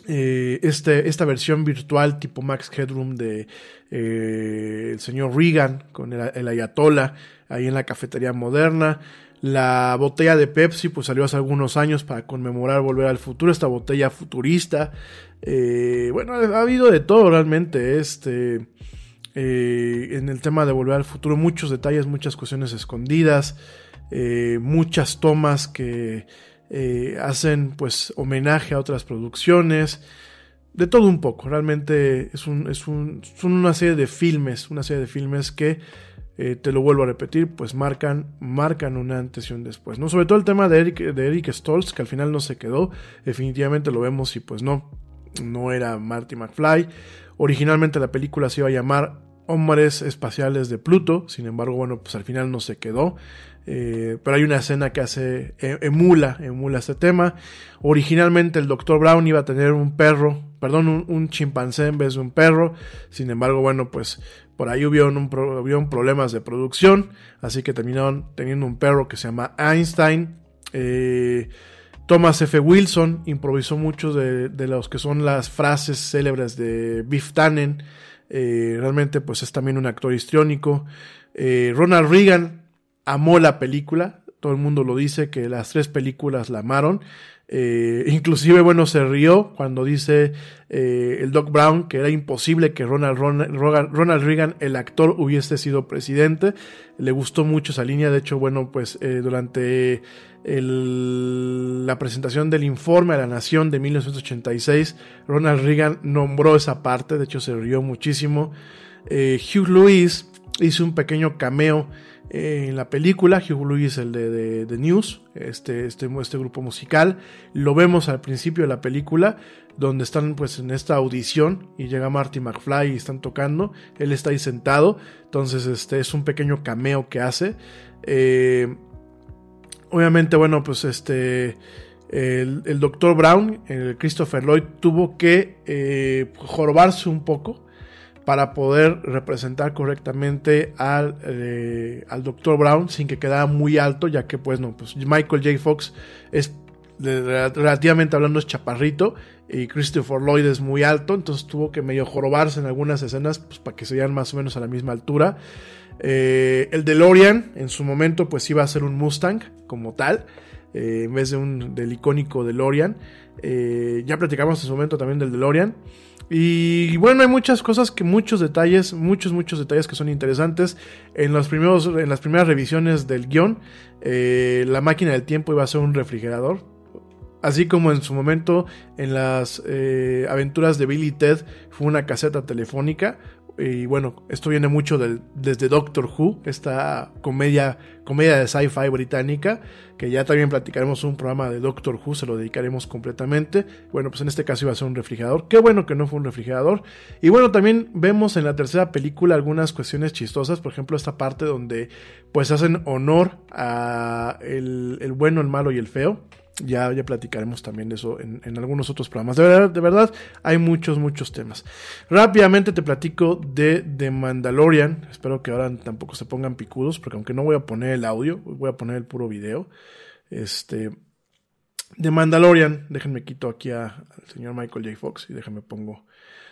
eh, este, esta versión virtual tipo Max Headroom de eh, el señor Reagan con el, el Ayatollah ahí en la cafetería moderna. La botella de Pepsi pues salió hace algunos años para conmemorar Volver al Futuro, esta botella futurista. Eh, bueno, ha habido de todo realmente este, eh, en el tema de Volver al Futuro, muchos detalles, muchas cuestiones escondidas, eh, muchas tomas que hacen pues homenaje a otras producciones. De todo un poco, realmente es, un, es un, son una serie de filmes, una serie de filmes que eh, te lo vuelvo a repetir, pues marcan, marcan un antes y un después. ¿no? Sobre todo el tema de Eric, de Eric Stoltz, que al final no se quedó, definitivamente lo vemos y pues no, no era Marty McFly. Originalmente la película se iba a llamar Hombres Espaciales de Pluto, sin embargo, bueno, pues al final no se quedó. Eh, pero hay una escena que hace, e, emula, emula este tema. Originalmente el Dr. Brown iba a tener un perro, perdón, un, un, chimpancé en vez de un perro. Sin embargo, bueno, pues por ahí hubieron, problemas de producción, así que terminaron teniendo un perro que se llama Einstein. Eh, Thomas F. Wilson improvisó muchos de, los que son las frases célebres de Biff Tannen. Eh, realmente, pues es también un actor histriónico. Eh, Ronald Reagan amó la película. Todo el mundo lo dice que las tres películas la amaron. Eh, inclusive, bueno, se rió cuando dice eh, el Doc Brown que era imposible que Ronald, Reagan, el actor, hubiese sido presidente. Le gustó mucho esa línea. De hecho, bueno, pues eh, durante la presentación del informe a la Nación de 1986, Ronald Reagan nombró esa parte. De hecho, se rió muchísimo. Hugh Lewis hizo un pequeño cameo en la película, Hugh Lewis, el de, de, News, este, este, este, grupo musical, lo vemos al principio de la película, donde están pues en esta audición y llega Marty McFly y están tocando, él está ahí sentado, entonces este es un pequeño cameo que hace. Eh, obviamente, bueno, pues este... El, el Dr. Brown, el Christopher Lloyd, tuvo que eh, jorobarse un poco para poder representar correctamente al, eh, al Dr. Brown sin que quedara muy alto, ya que pues no, pues Michael J. Fox es relativamente hablando es chaparrito y Christopher Lloyd es muy alto, entonces tuvo que medio jorobarse en algunas escenas pues, para que se vean más o menos a la misma altura. Eh, el DeLorean en su momento pues iba a ser un Mustang como tal, eh, en vez de un del icónico DeLorean. ya platicamos en su momento también del DeLorean. Y bueno, hay muchas cosas que muchos detalles, muchos, muchos detalles que son interesantes. En, primeros, en las primeras revisiones del guion, eh, la máquina del tiempo iba a ser un refrigerador. Así como en su momento en las eh, aventuras de Billy Ted fue una caseta telefónica, y bueno, esto viene mucho desde Doctor Who, esta comedia, comedia de sci-fi británica, que ya también platicaremos un programa de Doctor Who, se lo dedicaremos completamente. Bueno, pues en este caso iba a ser un refrigerador. Qué bueno que no fue un refrigerador. Y bueno, también vemos en la tercera película algunas cuestiones chistosas, por ejemplo, esta parte donde pues hacen honor a el, el bueno, el malo y el feo. Ya, ya platicaremos también de eso en, algunos otros programas. De verdad, de verdad, hay muchos, muchos temas. Rápidamente te platico de The Mandalorian. Espero que ahora tampoco se pongan picudos, porque aunque no voy a poner el audio, voy a poner el puro video. Este. The Mandalorian, déjenme quito aquí al señor Michael J. Fox y déjenme pongo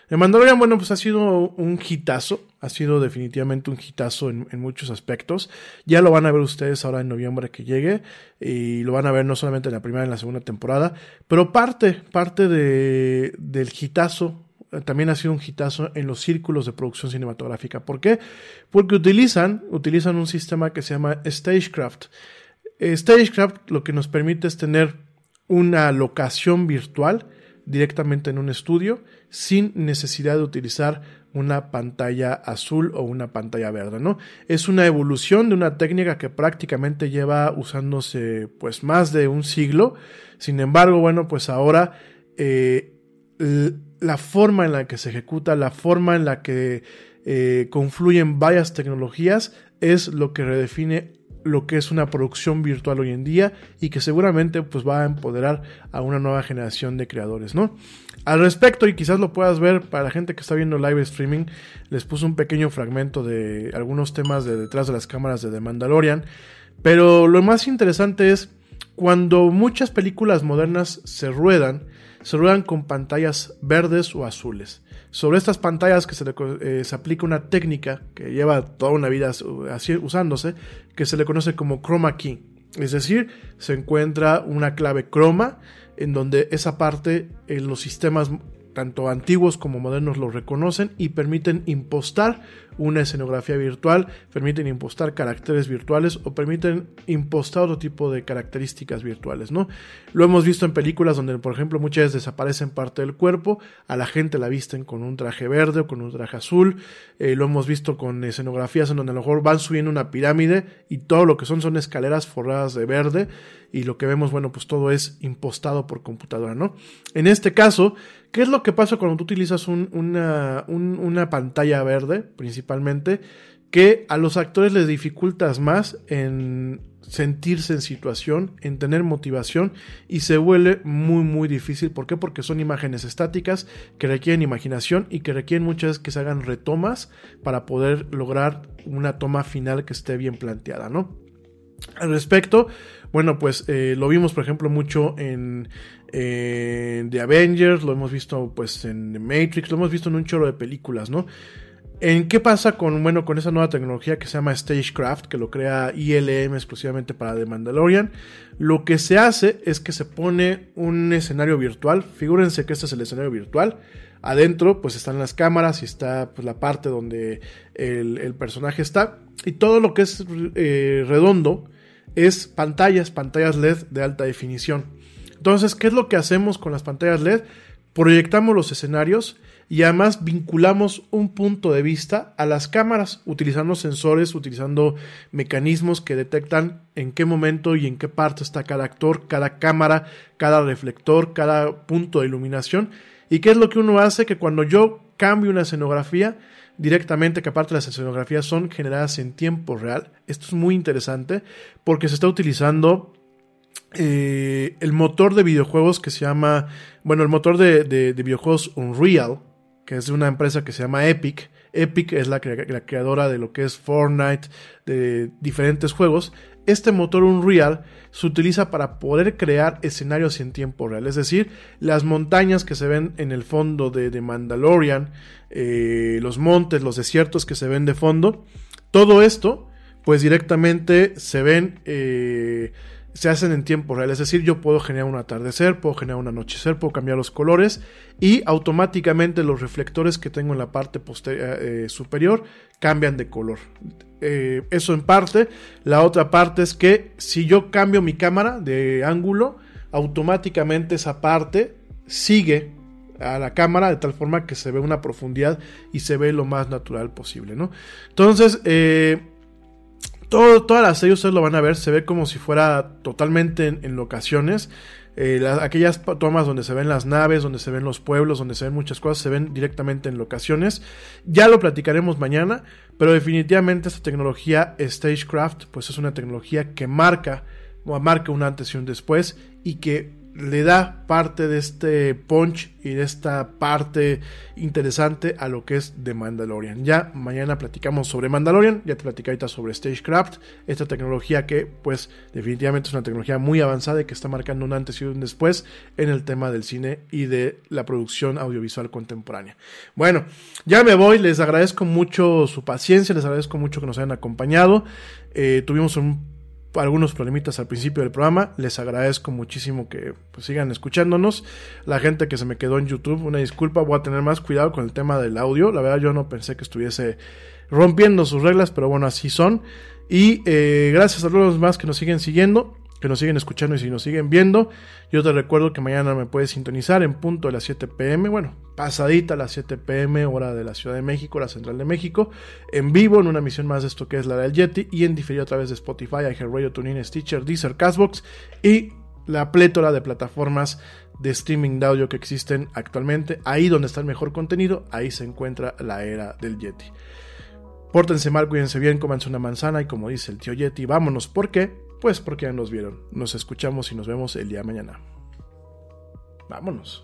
el Mandalorian, bueno, pues ha sido un hitazo, ha sido definitivamente un hitazo en, muchos aspectos. Ya lo van a ver ustedes ahora en noviembre que llegue y lo van a ver no solamente en la primera en la segunda temporada, pero parte, parte de, del hitazo eh, también ha sido un hitazo en los círculos de producción cinematográfica. ¿Por qué? Porque utilizan, utilizan un sistema que se llama Stagecraft. Eh, Stagecraft lo que nos permite es tener una locación virtual directamente en un estudio sin necesidad de utilizar una pantalla azul o una pantalla verde, ¿no? Es una evolución de una técnica que prácticamente lleva usándose pues más de un siglo. Sin embargo, bueno, pues ahora eh, la forma en la que se ejecuta, la forma en la que eh, confluyen varias tecnologías es lo que redefine lo que es una producción virtual hoy en día y que seguramente pues va a empoderar a una nueva generación de creadores, ¿no? Al respecto, y quizás lo puedas ver para la gente que está viendo live streaming, les puse un pequeño fragmento de algunos temas de detrás de las cámaras de The Mandalorian, pero lo más interesante es cuando muchas películas modernas se ruedan, se ruedan con pantallas verdes o azules. Sobre estas pantallas que se, le, eh, aplica una técnica que lleva toda una vida así, usándose, que se le conoce como chroma key. Es decir, se encuentra una clave croma en donde esa parte en los sistemas tanto antiguos como modernos lo reconocen y permiten impostar una escenografía virtual, permiten impostar caracteres virtuales o permiten impostar otro tipo de características virtuales, ¿no? Lo hemos visto en películas donde, por ejemplo, muchas veces desaparecen parte del cuerpo, a la gente la visten con un traje verde o con un traje azul, eh, lo hemos visto con escenografías en donde a lo mejor van subiendo una pirámide y todo lo que son son escaleras forradas de verde y lo que vemos, bueno, pues todo es impostado por computadora, ¿no? En este caso, ¿qué es lo que pasa cuando tú utilizas una, una pantalla verde, principalmente? Que a los actores les dificultas más en sentirse en situación, en tener motivación y se vuelve muy muy difícil. ¿Por qué? Porque son imágenes estáticas que requieren imaginación y que requieren muchas veces que se hagan retomas para poder lograr una toma final que esté bien planteada, ¿no? Al respecto, bueno, pues eh, lo vimos, por ejemplo, mucho en, The Avengers, lo hemos visto pues en The Matrix, lo hemos visto en un chorro de películas, ¿no? ¿En qué pasa con, bueno, con esa nueva tecnología que se llama Stagecraft, que lo crea ILM exclusivamente para The Mandalorian? Lo que se hace es que se pone un escenario virtual, figúrense que este es el escenario virtual, adentro pues están las cámaras y está pues, la parte donde el, personaje está, y todo lo que es eh, redondo, es pantallas, pantallas LED de alta definición. Entonces, ¿qué es lo que hacemos con las pantallas LED? Proyectamos los escenarios y además vinculamos un punto de vista a las cámaras utilizando sensores, utilizando mecanismos que detectan en qué momento y en qué parte está cada actor, cada cámara, cada reflector, cada punto de iluminación. ¿Y qué es lo que uno hace? Que cuando yo cambio una escenografía, directamente, que aparte las escenografías son generadas en tiempo real. Esto es muy interesante porque se está utilizando eh, el motor de videojuegos que se llama, bueno, el motor de, de, videojuegos Unreal, que es de una empresa que se llama Epic. Epic es la, creadora de lo que es Fortnite, de diferentes juegos. Este motor Unreal se utiliza para poder crear escenarios en tiempo real, es decir, las montañas que se ven en el fondo de, de Mandalorian, eh, los montes, los desiertos que se ven de fondo, todo esto, pues directamente se ven, eh, se hacen en tiempo real. Es decir, yo puedo generar un atardecer, puedo generar un anochecer, puedo cambiar los colores y automáticamente los reflectores que tengo en la parte eh, superior cambian de color. eso en parte. La otra parte es que si yo cambio mi cámara de ángulo, automáticamente esa parte sigue a la cámara de tal forma que se ve una profundidad y se ve lo más natural posible, ¿no? Entonces, eh, todo, toda la serie ustedes lo van a ver, se ve como si fuera totalmente en, locaciones. Eh, aquellas tomas donde se ven las naves, donde se ven los pueblos, donde se ven muchas cosas, se ven directamente en locaciones. Ya lo platicaremos mañana, pero definitivamente esta tecnología Stagecraft, pues es una tecnología que marca, marca un antes y un después y que le da parte de este punch y de esta parte interesante a lo que es de Mandalorian. Ya mañana platicamos sobre Mandalorian, ya te platicé ahorita sobre Stagecraft, esta tecnología que pues definitivamente es una tecnología muy avanzada y que está marcando un antes y un después en el tema del cine y de la producción audiovisual contemporánea. Bueno, ya me voy, les agradezco mucho su paciencia, les agradezco mucho que nos hayan acompañado. Eh, tuvimos un algunos problemitas al principio del programa. Les agradezco muchísimo que pues, sigan escuchándonos. La gente que se me quedó en YouTube, una disculpa, voy a tener más cuidado con el tema del audio. La verdad yo no pensé que estuviese rompiendo sus reglas, pero bueno, así son. Y eh, gracias a todos los más que nos siguen siguiendo que nos siguen escuchando y si nos siguen viendo. Yo te recuerdo que mañana me puedes sintonizar en punto de las 7 pm, bueno, pasadita a las 7 pm, hora de la Ciudad de México, la Central de México, en vivo en una emisión más de esto que es la del Yeti y en diferido a través de Spotify, iHeartRadio, TuneIn, Stitcher, Deezer, Castbox y la plétora de plataformas de streaming de audio que existen actualmente. Ahí donde está el mejor contenido, ahí se encuentra la era del Yeti. Pórtense mal, cuídense bien, cómanse una manzana y como dice el tío Yeti, vámonos. ¿Por qué? Pues porque ya nos vieron. Nos escuchamos y nos vemos el día de mañana. Vámonos.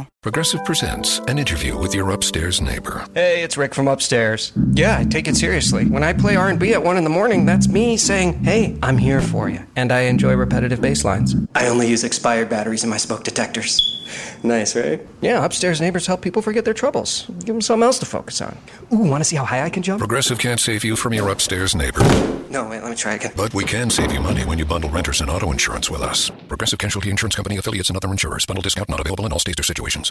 people. Progressive presents an interview with your upstairs neighbor. Hey, it's Rick from upstairs. Yeah, I take it seriously. When I play R&B at 1 in the morning, that's me saying, "Hey, I'm here for you." And I enjoy repetitive bass lines. I only use expired batteries in my smoke detectors. Nice, right? Yeah, upstairs neighbors help people forget their troubles. Give them something else to focus on. Ooh, want to see how high I can jump? Progressive can't save you from your upstairs neighbor, No, wait, let me try again. but we can save you money when you bundle renters and auto insurance with us. Progressive Casualty Insurance Company affiliates and other insurers. Bundle discount not available in all states or situations.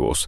Айвус.